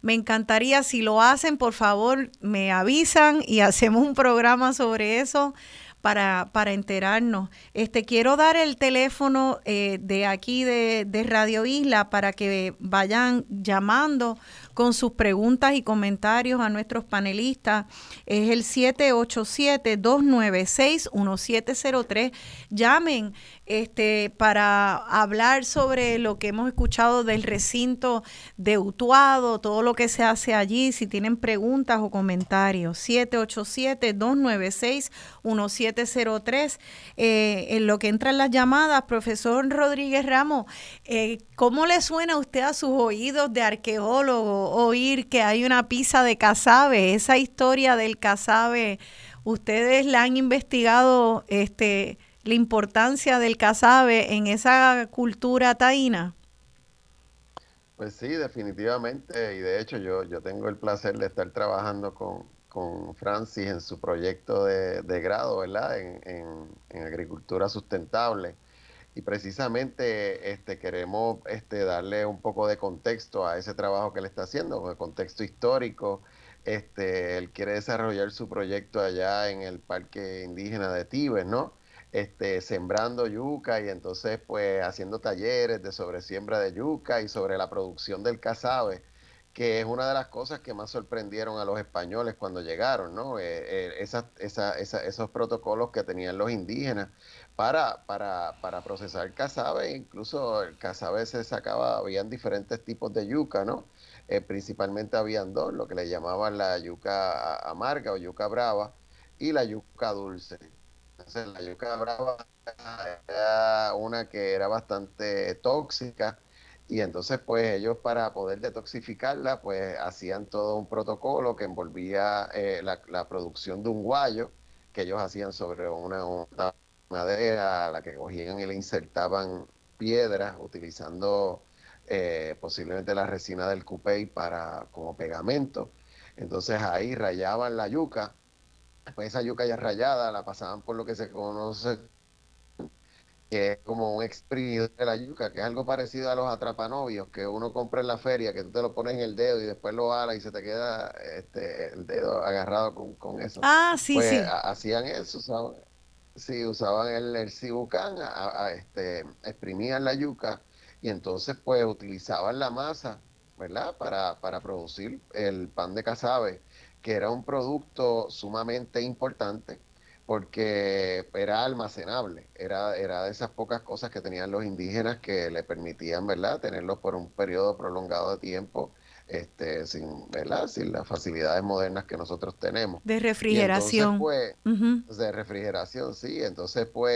Me encantaría, si lo hacen, por favor, me avisan y hacemos un programa sobre eso para, para enterarnos. Este, quiero dar el teléfono eh, de aquí de, de Radio Isla para que vayan llamando con sus preguntas y comentarios a nuestros panelistas. Es el 787-296-1703. Llamen este, para hablar sobre lo que hemos escuchado del recinto de Utuado, todo lo que se hace allí, si tienen preguntas o comentarios. 787-296-1703. Eh, en lo que entran las llamadas, profesor Rodríguez Ramos, eh, ¿cómo le suena a usted a sus oídos de arqueólogo oír que hay una pizza de casabe, esa historia del casabe, ustedes la han investigado este la importancia del casabe en esa cultura taína. Pues sí, definitivamente, y de hecho yo, yo tengo el placer de estar trabajando con, con Francis en su proyecto de, grado, ¿verdad? En, en agricultura sustentable y precisamente este, queremos este, darle un poco de contexto a ese trabajo que él está haciendo, el contexto histórico. Este, él quiere desarrollar su proyecto allá en el Parque Indígena de Tibes, ¿no? Este, sembrando yuca y entonces pues haciendo talleres de sobre siembra de yuca y sobre la producción del casabe, que es una de las cosas que más sorprendieron a los españoles cuando llegaron, ¿no? Eh, eh, esos protocolos que tenían los indígenas para, para, para procesar casabe, incluso el casabe se sacaba, habían diferentes tipos de yuca, ¿no? Eh, principalmente habían dos, lo que le llamaban la yuca amarga o yuca brava y la yuca dulce. Entonces la yuca brava era una que era bastante tóxica y entonces pues ellos para poder detoxificarla pues hacían todo un protocolo que envolvía eh, la, producción de un guayo que ellos hacían sobre una madera a la que cogían y le insertaban piedras utilizando eh, posiblemente la resina del cupey para como pegamento. Entonces ahí rayaban la yuca, pues esa yuca ya rayada la pasaban por lo que se conoce que es como un exprimidor de la yuca, que es algo parecido a los atrapanovios que uno compra en la feria, que tú te lo pones en el dedo y después lo ala y se te queda este, el dedo agarrado con, eso. Ah, sí, pues, sí. Hacían eso, ¿sabes? Sí, usaban el, el cibucán, a, este, exprimían la yuca y entonces pues utilizaban la masa, ¿verdad? Para, para producir el pan de casabe, que era un producto sumamente importante porque era almacenable, era, era de esas pocas cosas que tenían los indígenas que le permitían, ¿verdad?, tenerlos por un periodo prolongado de tiempo, este, sin, ¿verdad?, sin las facilidades modernas que nosotros tenemos. De refrigeración. pues, De refrigeración, sí. Entonces, pues,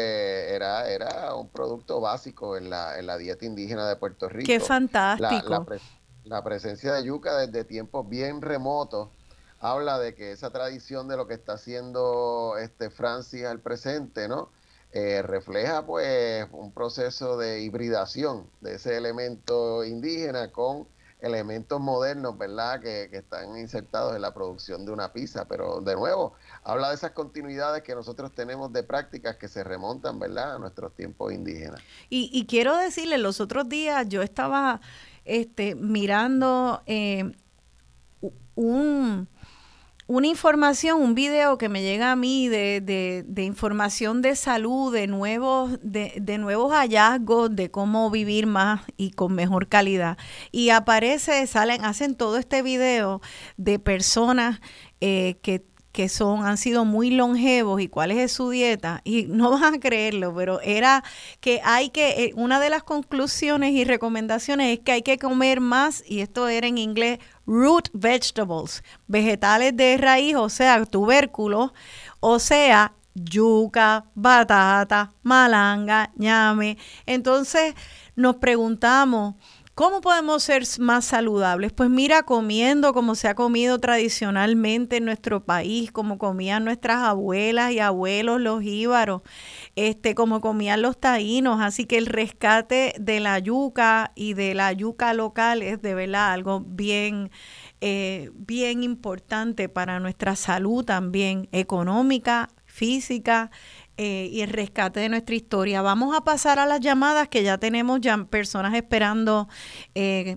era, era un producto básico en la, en la dieta indígena de Puerto Rico. Qué fantástico. La, la presencia de yuca desde tiempos bien remotos habla de que esa tradición de lo que está haciendo este Francis al presente, ¿no? Eh, refleja pues un proceso de hibridación de ese elemento indígena con elementos modernos, ¿verdad? Que, que, están insertados en la producción de una pizza. Pero de nuevo, habla de esas continuidades que nosotros tenemos de prácticas que se remontan, ¿verdad? A nuestros tiempos indígenas. Y, y quiero decirle, los otros días yo estaba este, mirando eh, un una información, un video que me llega a mí de, de, información de salud, de nuevos, de, de, nuevos hallazgos, de cómo vivir más y con mejor calidad. Y aparece, salen, hacen todo este video de personas eh, que que son, han sido muy longevos y cuál es su dieta, y no van a creerlo, pero era que hay que, eh, una de las conclusiones y recomendaciones es que hay que comer más, y esto era en inglés, root vegetables, vegetales de raíz, o sea, tubérculos, o sea, yuca, batata, malanga, ñame. Entonces nos preguntamos, ¿Cómo podemos ser más saludables? Pues mira, comiendo como se ha comido tradicionalmente en nuestro país, como comían nuestras abuelas y abuelos los íbaros, este, como comían los taínos. Así que el rescate de la yuca y de la yuca local es de verdad algo bien, eh, bien importante para nuestra salud también económica, física eh, y el rescate de nuestra historia. Vamos a pasar a las llamadas que ya tenemos ya personas esperando eh,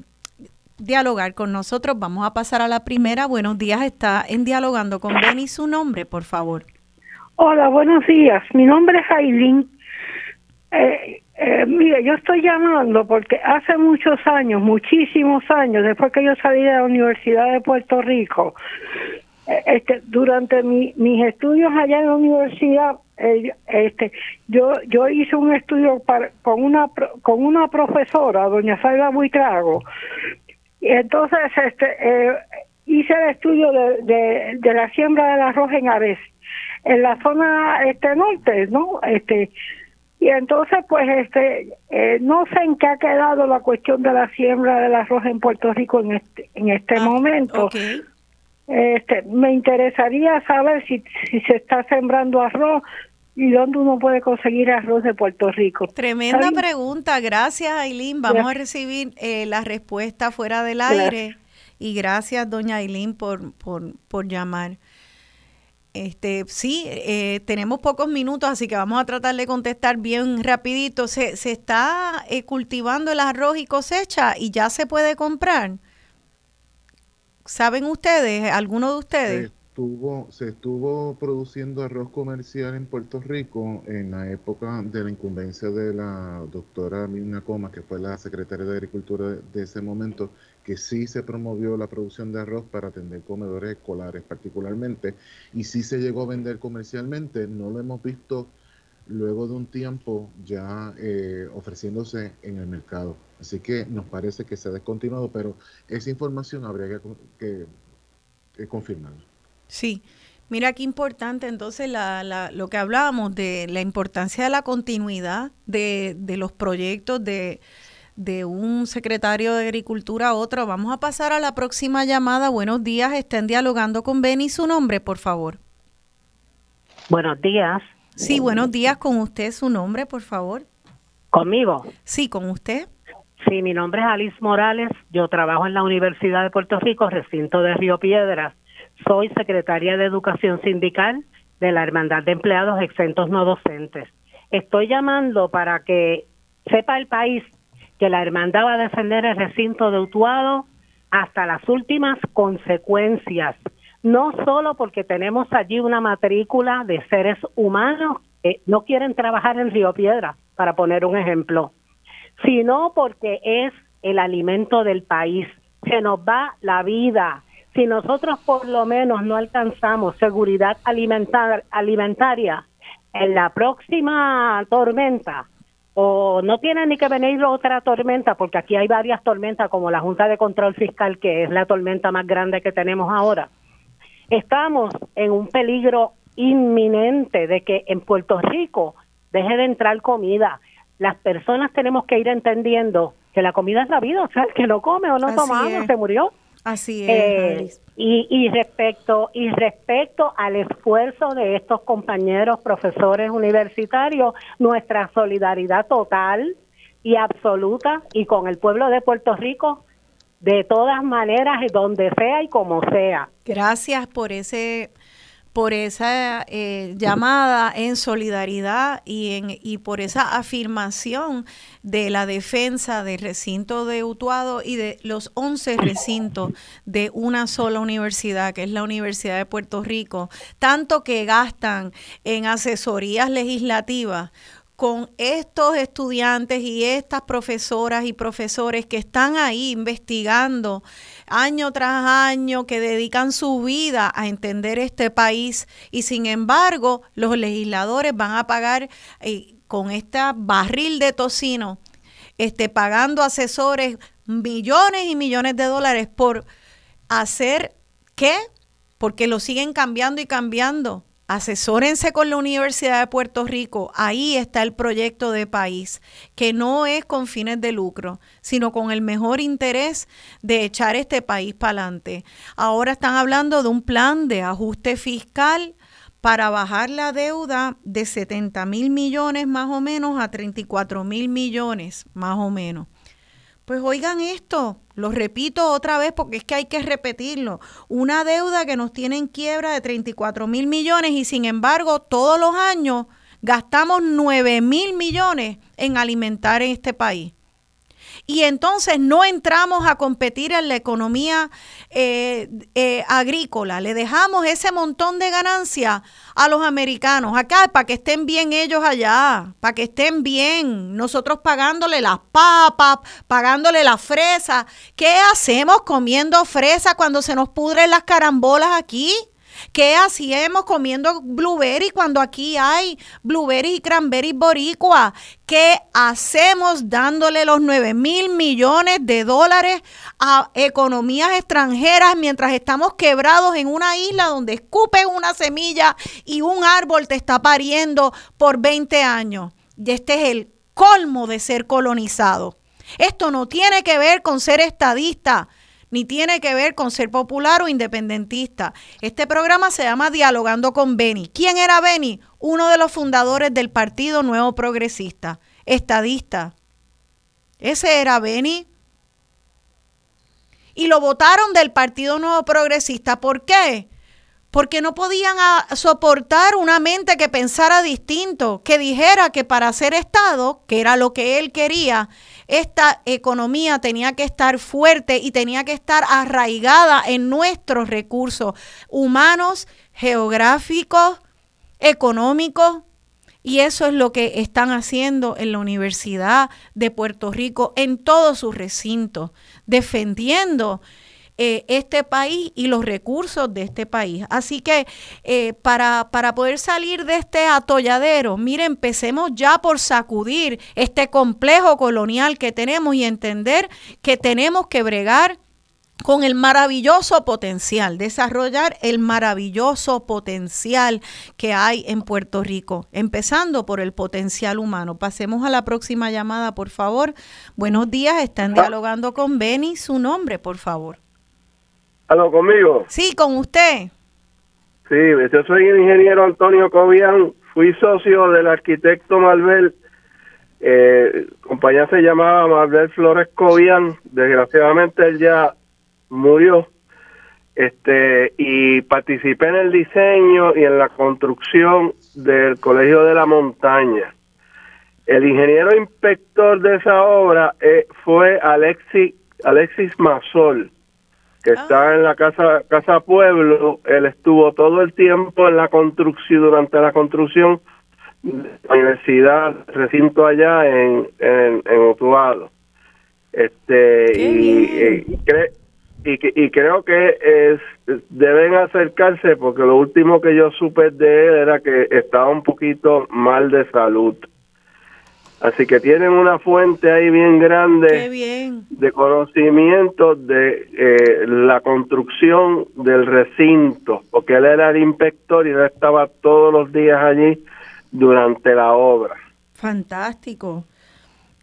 dialogar con nosotros. Vamos a pasar a la primera. Buenos días, está en dialogando con Benny. Su nombre, por favor. Hola, buenos días. Mi nombre es Aileen. Eh, eh, mire, yo estoy llamando porque hace muchos años, muchísimos años, después que yo salí de la Universidad de Puerto Rico, este, durante mi, mis estudios allá en la universidad, eh, este, yo yo hice un estudio para, con una con una profesora, doña Saida Buitrago, y entonces este eh, hice el estudio de, de, la siembra del arroz en Ares, en la zona este norte, ¿no? Este y entonces pues este eh, no sé en qué ha quedado la cuestión de la siembra del arroz en Puerto Rico en este en este ah, momento. Este, me interesaría saber si, si se está sembrando arroz y dónde uno puede conseguir arroz de Puerto Rico. Tremenda pregunta, gracias Aileen. Vamos a recibir eh, la respuesta fuera del aire y gracias doña Aileen por, por, por llamar. Este, sí, eh, tenemos pocos minutos, así que vamos a tratar de contestar bien rapidito. ¿Se, se está eh, cultivando el arroz y cosecha y ya se puede comprar? ¿Saben ustedes, alguno de ustedes? Se estuvo, se estuvo produciendo arroz comercial en Puerto Rico en la época de la incumbencia de la doctora Mirna Coma, que fue la secretaria de Agricultura de, ese momento, que sí se promovió la producción de arroz para atender comedores escolares particularmente, y sí se llegó a vender comercialmente. No lo hemos visto luego de un tiempo ya eh, ofreciéndose en el mercado. Así que nos parece que se ha descontinuado, pero esa información habría que, que, confirmarla. Sí. Mira qué importante entonces la, la, lo que hablábamos de la importancia de la continuidad de, de los proyectos de, de un secretario de Agricultura a otro. Vamos a pasar a la próxima llamada. Buenos días, estén dialogando con Benny. Su nombre, por favor. Buenos días. Sí, buenos días. Con usted, su nombre, por favor. ¿Conmigo? Sí, con usted. Sí, mi nombre es Alice Morales, yo trabajo en la Universidad de Puerto Rico, recinto de Río Piedras. Soy secretaria de Educación Sindical de la Hermandad de Empleados Exentos No Docentes. Estoy llamando para que sepa el país que la hermandad va a defender el recinto de Utuado hasta las últimas consecuencias, no solo porque tenemos allí una matrícula de seres humanos porque no quieren trabajar en Río Piedra, para poner un ejemplo, sino porque es el alimento del país. Se nos va la vida. Si nosotros por lo menos no alcanzamos seguridad alimentar, alimentaria en la próxima tormenta, o no tiene ni que venir otra tormenta, porque aquí hay varias tormentas, como la Junta de Control Fiscal, que es la tormenta más grande que tenemos ahora. Estamos en un peligro inminente de que en Puerto Rico deje de entrar comida. Las personas tenemos que ir entendiendo que la comida es la vida, o sea, el que no come o no toma agua se murió. Así Eh, es. y, y respecto y respecto al esfuerzo de estos compañeros profesores universitarios, nuestra solidaridad total y absoluta y con el pueblo de Puerto Rico de todas maneras donde sea y como sea. Gracias por ese por esa eh, llamada en solidaridad y, y por esa afirmación de la defensa del recinto de Utuado y de los 11 recintos de una sola universidad, que es la Universidad de Puerto Rico, tanto que gastan en asesorías legislativas con estos estudiantes y estas profesoras y profesores que están ahí investigando año tras año, que dedican su vida a entender este país. Y sin embargo los legisladores van a pagar eh, con este barril de tocino, este, pagando asesores millones y millones de dólares por hacer qué, porque lo siguen cambiando y cambiando asesórense con la Universidad de Puerto Rico. Ahí está el proyecto de país, que no es con fines de lucro, sino con el mejor interés de echar este país para adelante. Ahora están hablando de un plan de ajuste fiscal para bajar la deuda de 70 mil millones más o menos a 34 mil millones más o menos. Pues oigan esto, lo repito otra vez porque es que hay que repetirlo. Una deuda que nos tiene en quiebra de 34 mil millones y sin embargo todos los años gastamos 9 mil millones en alimentar en este país. Y entonces no entramos a competir en la economía eh, eh, agrícola, le dejamos ese montón de ganancias a los americanos acá para que estén bien ellos allá, para que estén bien, nosotros pagándole las papas, pagándole las fresas. ¿Qué hacemos comiendo fresa cuando se nos pudren las carambolas aquí? ¿Qué hacemos comiendo blueberry cuando aquí hay blueberry y cranberry boricua? ¿Qué hacemos dándole los 9 mil millones de dólares a economías extranjeras mientras estamos quebrados en una isla donde escupes una semilla y un árbol te está pariendo por 20 años? Y este es el colmo de ser colonizado. Esto no tiene que ver con ser estadista ni tiene que ver con ser popular o independentista. Este programa se llama Dialogando con Beni. ¿Quién era Beni? Uno de los fundadores del Partido Nuevo Progresista, estadista. Ese era Beni. Y lo votaron del Partido Nuevo Progresista. ¿Por qué? Porque no podían soportar una mente que pensara distinto, que dijera que para ser Estado, que era lo que él quería, esta economía tenía que estar fuerte y tenía que estar arraigada en nuestros recursos humanos, geográficos, económicos. Y eso es lo que están haciendo en la Universidad de Puerto Rico, en todos sus recintos, defendiendo eh, este país y los recursos de este país. Así que eh, para, para poder salir de este atolladero, mire, empecemos ya por sacudir este complejo colonial que tenemos y entender que tenemos que bregar con el maravilloso potencial, desarrollar el maravilloso potencial que hay en Puerto Rico, empezando por el potencial humano. Pasemos a la próxima llamada, por favor. Buenos días, están dialogando con Beni. Su nombre, por favor. ¿Aló conmigo? Sí, con usted. Sí, yo soy el ingeniero Antonio Cobian, fui socio del arquitecto Malvel, eh, compañía se llamaba Malvel Flores Cobian, desgraciadamente él ya murió, este y participé en el diseño y en la construcción del Colegio de la Montaña. El ingeniero inspector de esa obra eh, fue Alexis, Alexis Mazol que está en la casa casa pueblo él estuvo todo el tiempo en la construcción durante la construcción la universidad, recinto allá en, en, en Utuado. Este, y, y, cre- y, y creo que es, deben acercarse porque lo último que yo supe de él era que estaba un poquito mal de salud. Así que tienen una fuente ahí bien grande bien. de conocimiento de eh, la construcción del recinto, porque él era el inspector y él estaba todos los días allí durante la obra. Fantástico.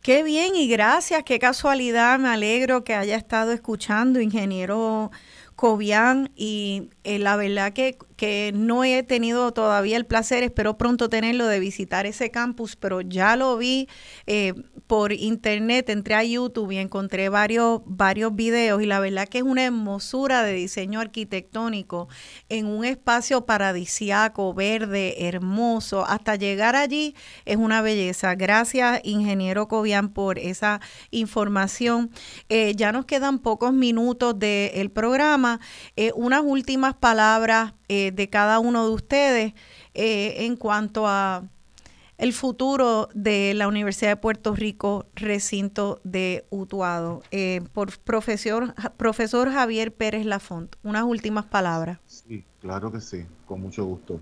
Qué bien y gracias, qué casualidad, me alegro que haya estado escuchando, ingeniero Cobian, y eh, la verdad que, que no he tenido todavía el placer, espero pronto tenerlo de visitar ese campus, pero ya lo vi eh, por internet, entré a YouTube y encontré varios, varios videos y la verdad que es una hermosura de diseño arquitectónico en un espacio paradisiaco, verde, hermoso. Hasta llegar allí es una belleza. Gracias, ingeniero Cobian, por esa información. Eh, ya nos quedan pocos minutos del programa. Eh, unas últimas palabras eh, de cada uno de ustedes eh, en cuanto a el futuro de la Universidad de Puerto Rico, recinto de Utuado. Eh, por profesor, profesor Javier Pérez Lafont, unas últimas palabras. Sí, claro que sí, con mucho gusto.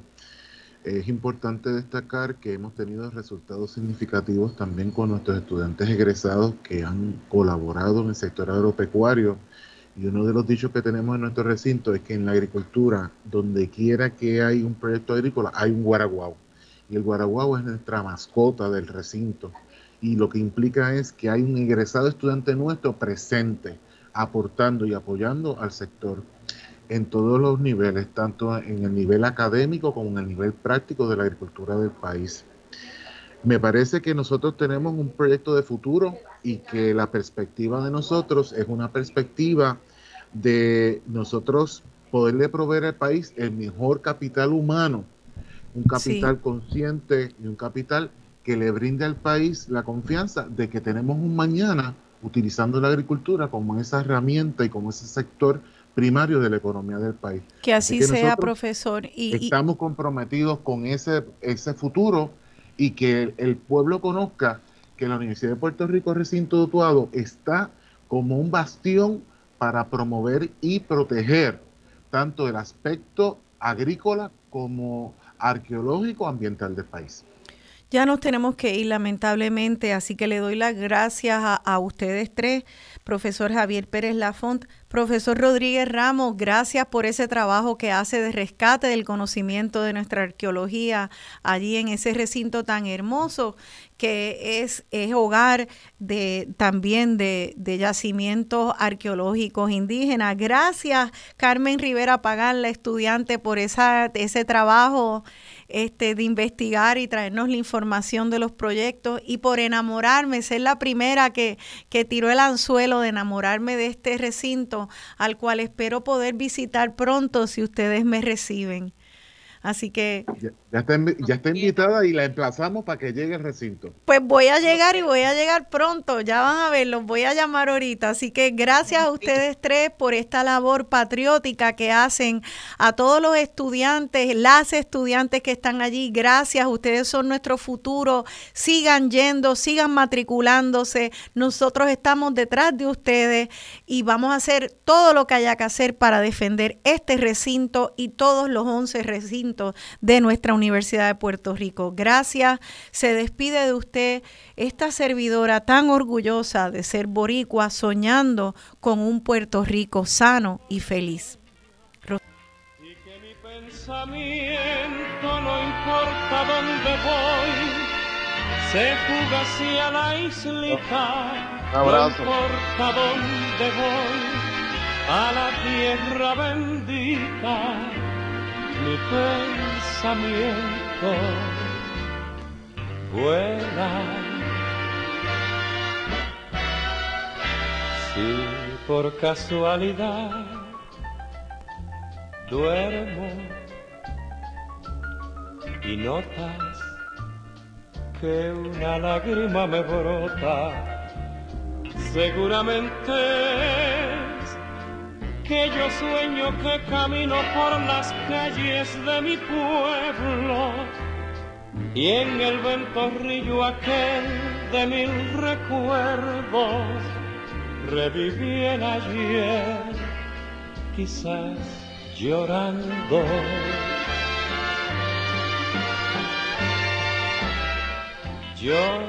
Es importante destacar que hemos tenido resultados significativos también con nuestros estudiantes egresados que han colaborado en el sector agropecuario. Y uno de los dichos que tenemos en nuestro recinto es que en la agricultura, donde quiera que hay un proyecto agrícola, hay un guaraguao. Y el guaraguao es nuestra mascota del recinto. Y lo que implica es que hay un egresado estudiante nuestro presente, aportando y apoyando al sector en todos los niveles, tanto en el nivel académico como en el nivel práctico de la agricultura del país. Me parece que nosotros tenemos un proyecto de futuro y que la perspectiva de nosotros es una perspectiva de nosotros poderle proveer al país el mejor capital humano, un capital Sí. consciente y un capital que le brinde al país la confianza de que tenemos un mañana utilizando la agricultura como esa herramienta y como ese sector primario de la economía del país. Que así que sea, profesor. Y, Estamos comprometidos con ese, ese futuro y que el, el pueblo conozca que la Universidad de Puerto Rico Recinto de Utuado está como un bastión para promover y proteger tanto el aspecto agrícola como arqueológico ambiental del país. Ya nos tenemos que ir lamentablemente, así que le doy las gracias a, ustedes tres, profesor Javier Pérez Lafont, profesor Rodríguez Ramos, gracias por ese trabajo que hace de rescate del conocimiento de nuestra arqueología allí en ese recinto tan hermoso que es, es hogar de también de, de yacimientos arqueológicos indígenas. Gracias, Carmen Rivera Pagán, la estudiante, por esa, ese trabajo este, de investigar y traernos la información de los proyectos y por enamorarme, ser la primera que, que tiró el anzuelo de enamorarme de este recinto al cual espero poder visitar pronto si ustedes me reciben. Así que Ya, está, ya está invitada y la emplazamos para que llegue al recinto. pues voy a llegar y voy a llegar pronto, ya van a ver, los voy a llamar ahorita. Así que gracias a ustedes tres por esta labor patriótica que hacen a todos los estudiantes, las estudiantes que están allí. Gracias, ustedes son nuestro futuro. Sigan yendo, sigan matriculándose. Nosotros estamos detrás de ustedes y vamos a hacer todo lo que haya que hacer para defender este recinto y todos los 11 recintos de nuestra Universidad de Puerto Rico. Gracias. Se despide de usted esta servidora tan orgullosa de ser boricua, soñando con un Puerto Rico sano y feliz. pensamiento, no importa dónde voy, se fuga hacia la islita. Un abrazo. No importa dónde voy, a la tierra bendita, mi pensamiento vuela. Si por casualidad duermo y notas que una lágrima me brota, seguramente es que yo sueño que camino por las calles de mi pueblo y en el ventorrillo aquel de mil recuerdos reviví el ayer, quizás llorando. Yo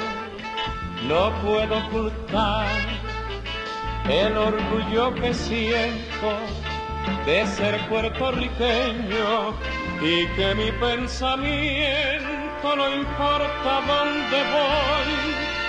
no puedo ocultar el orgullo que siento de ser puertorriqueño y que mi pensamiento no importa dónde voy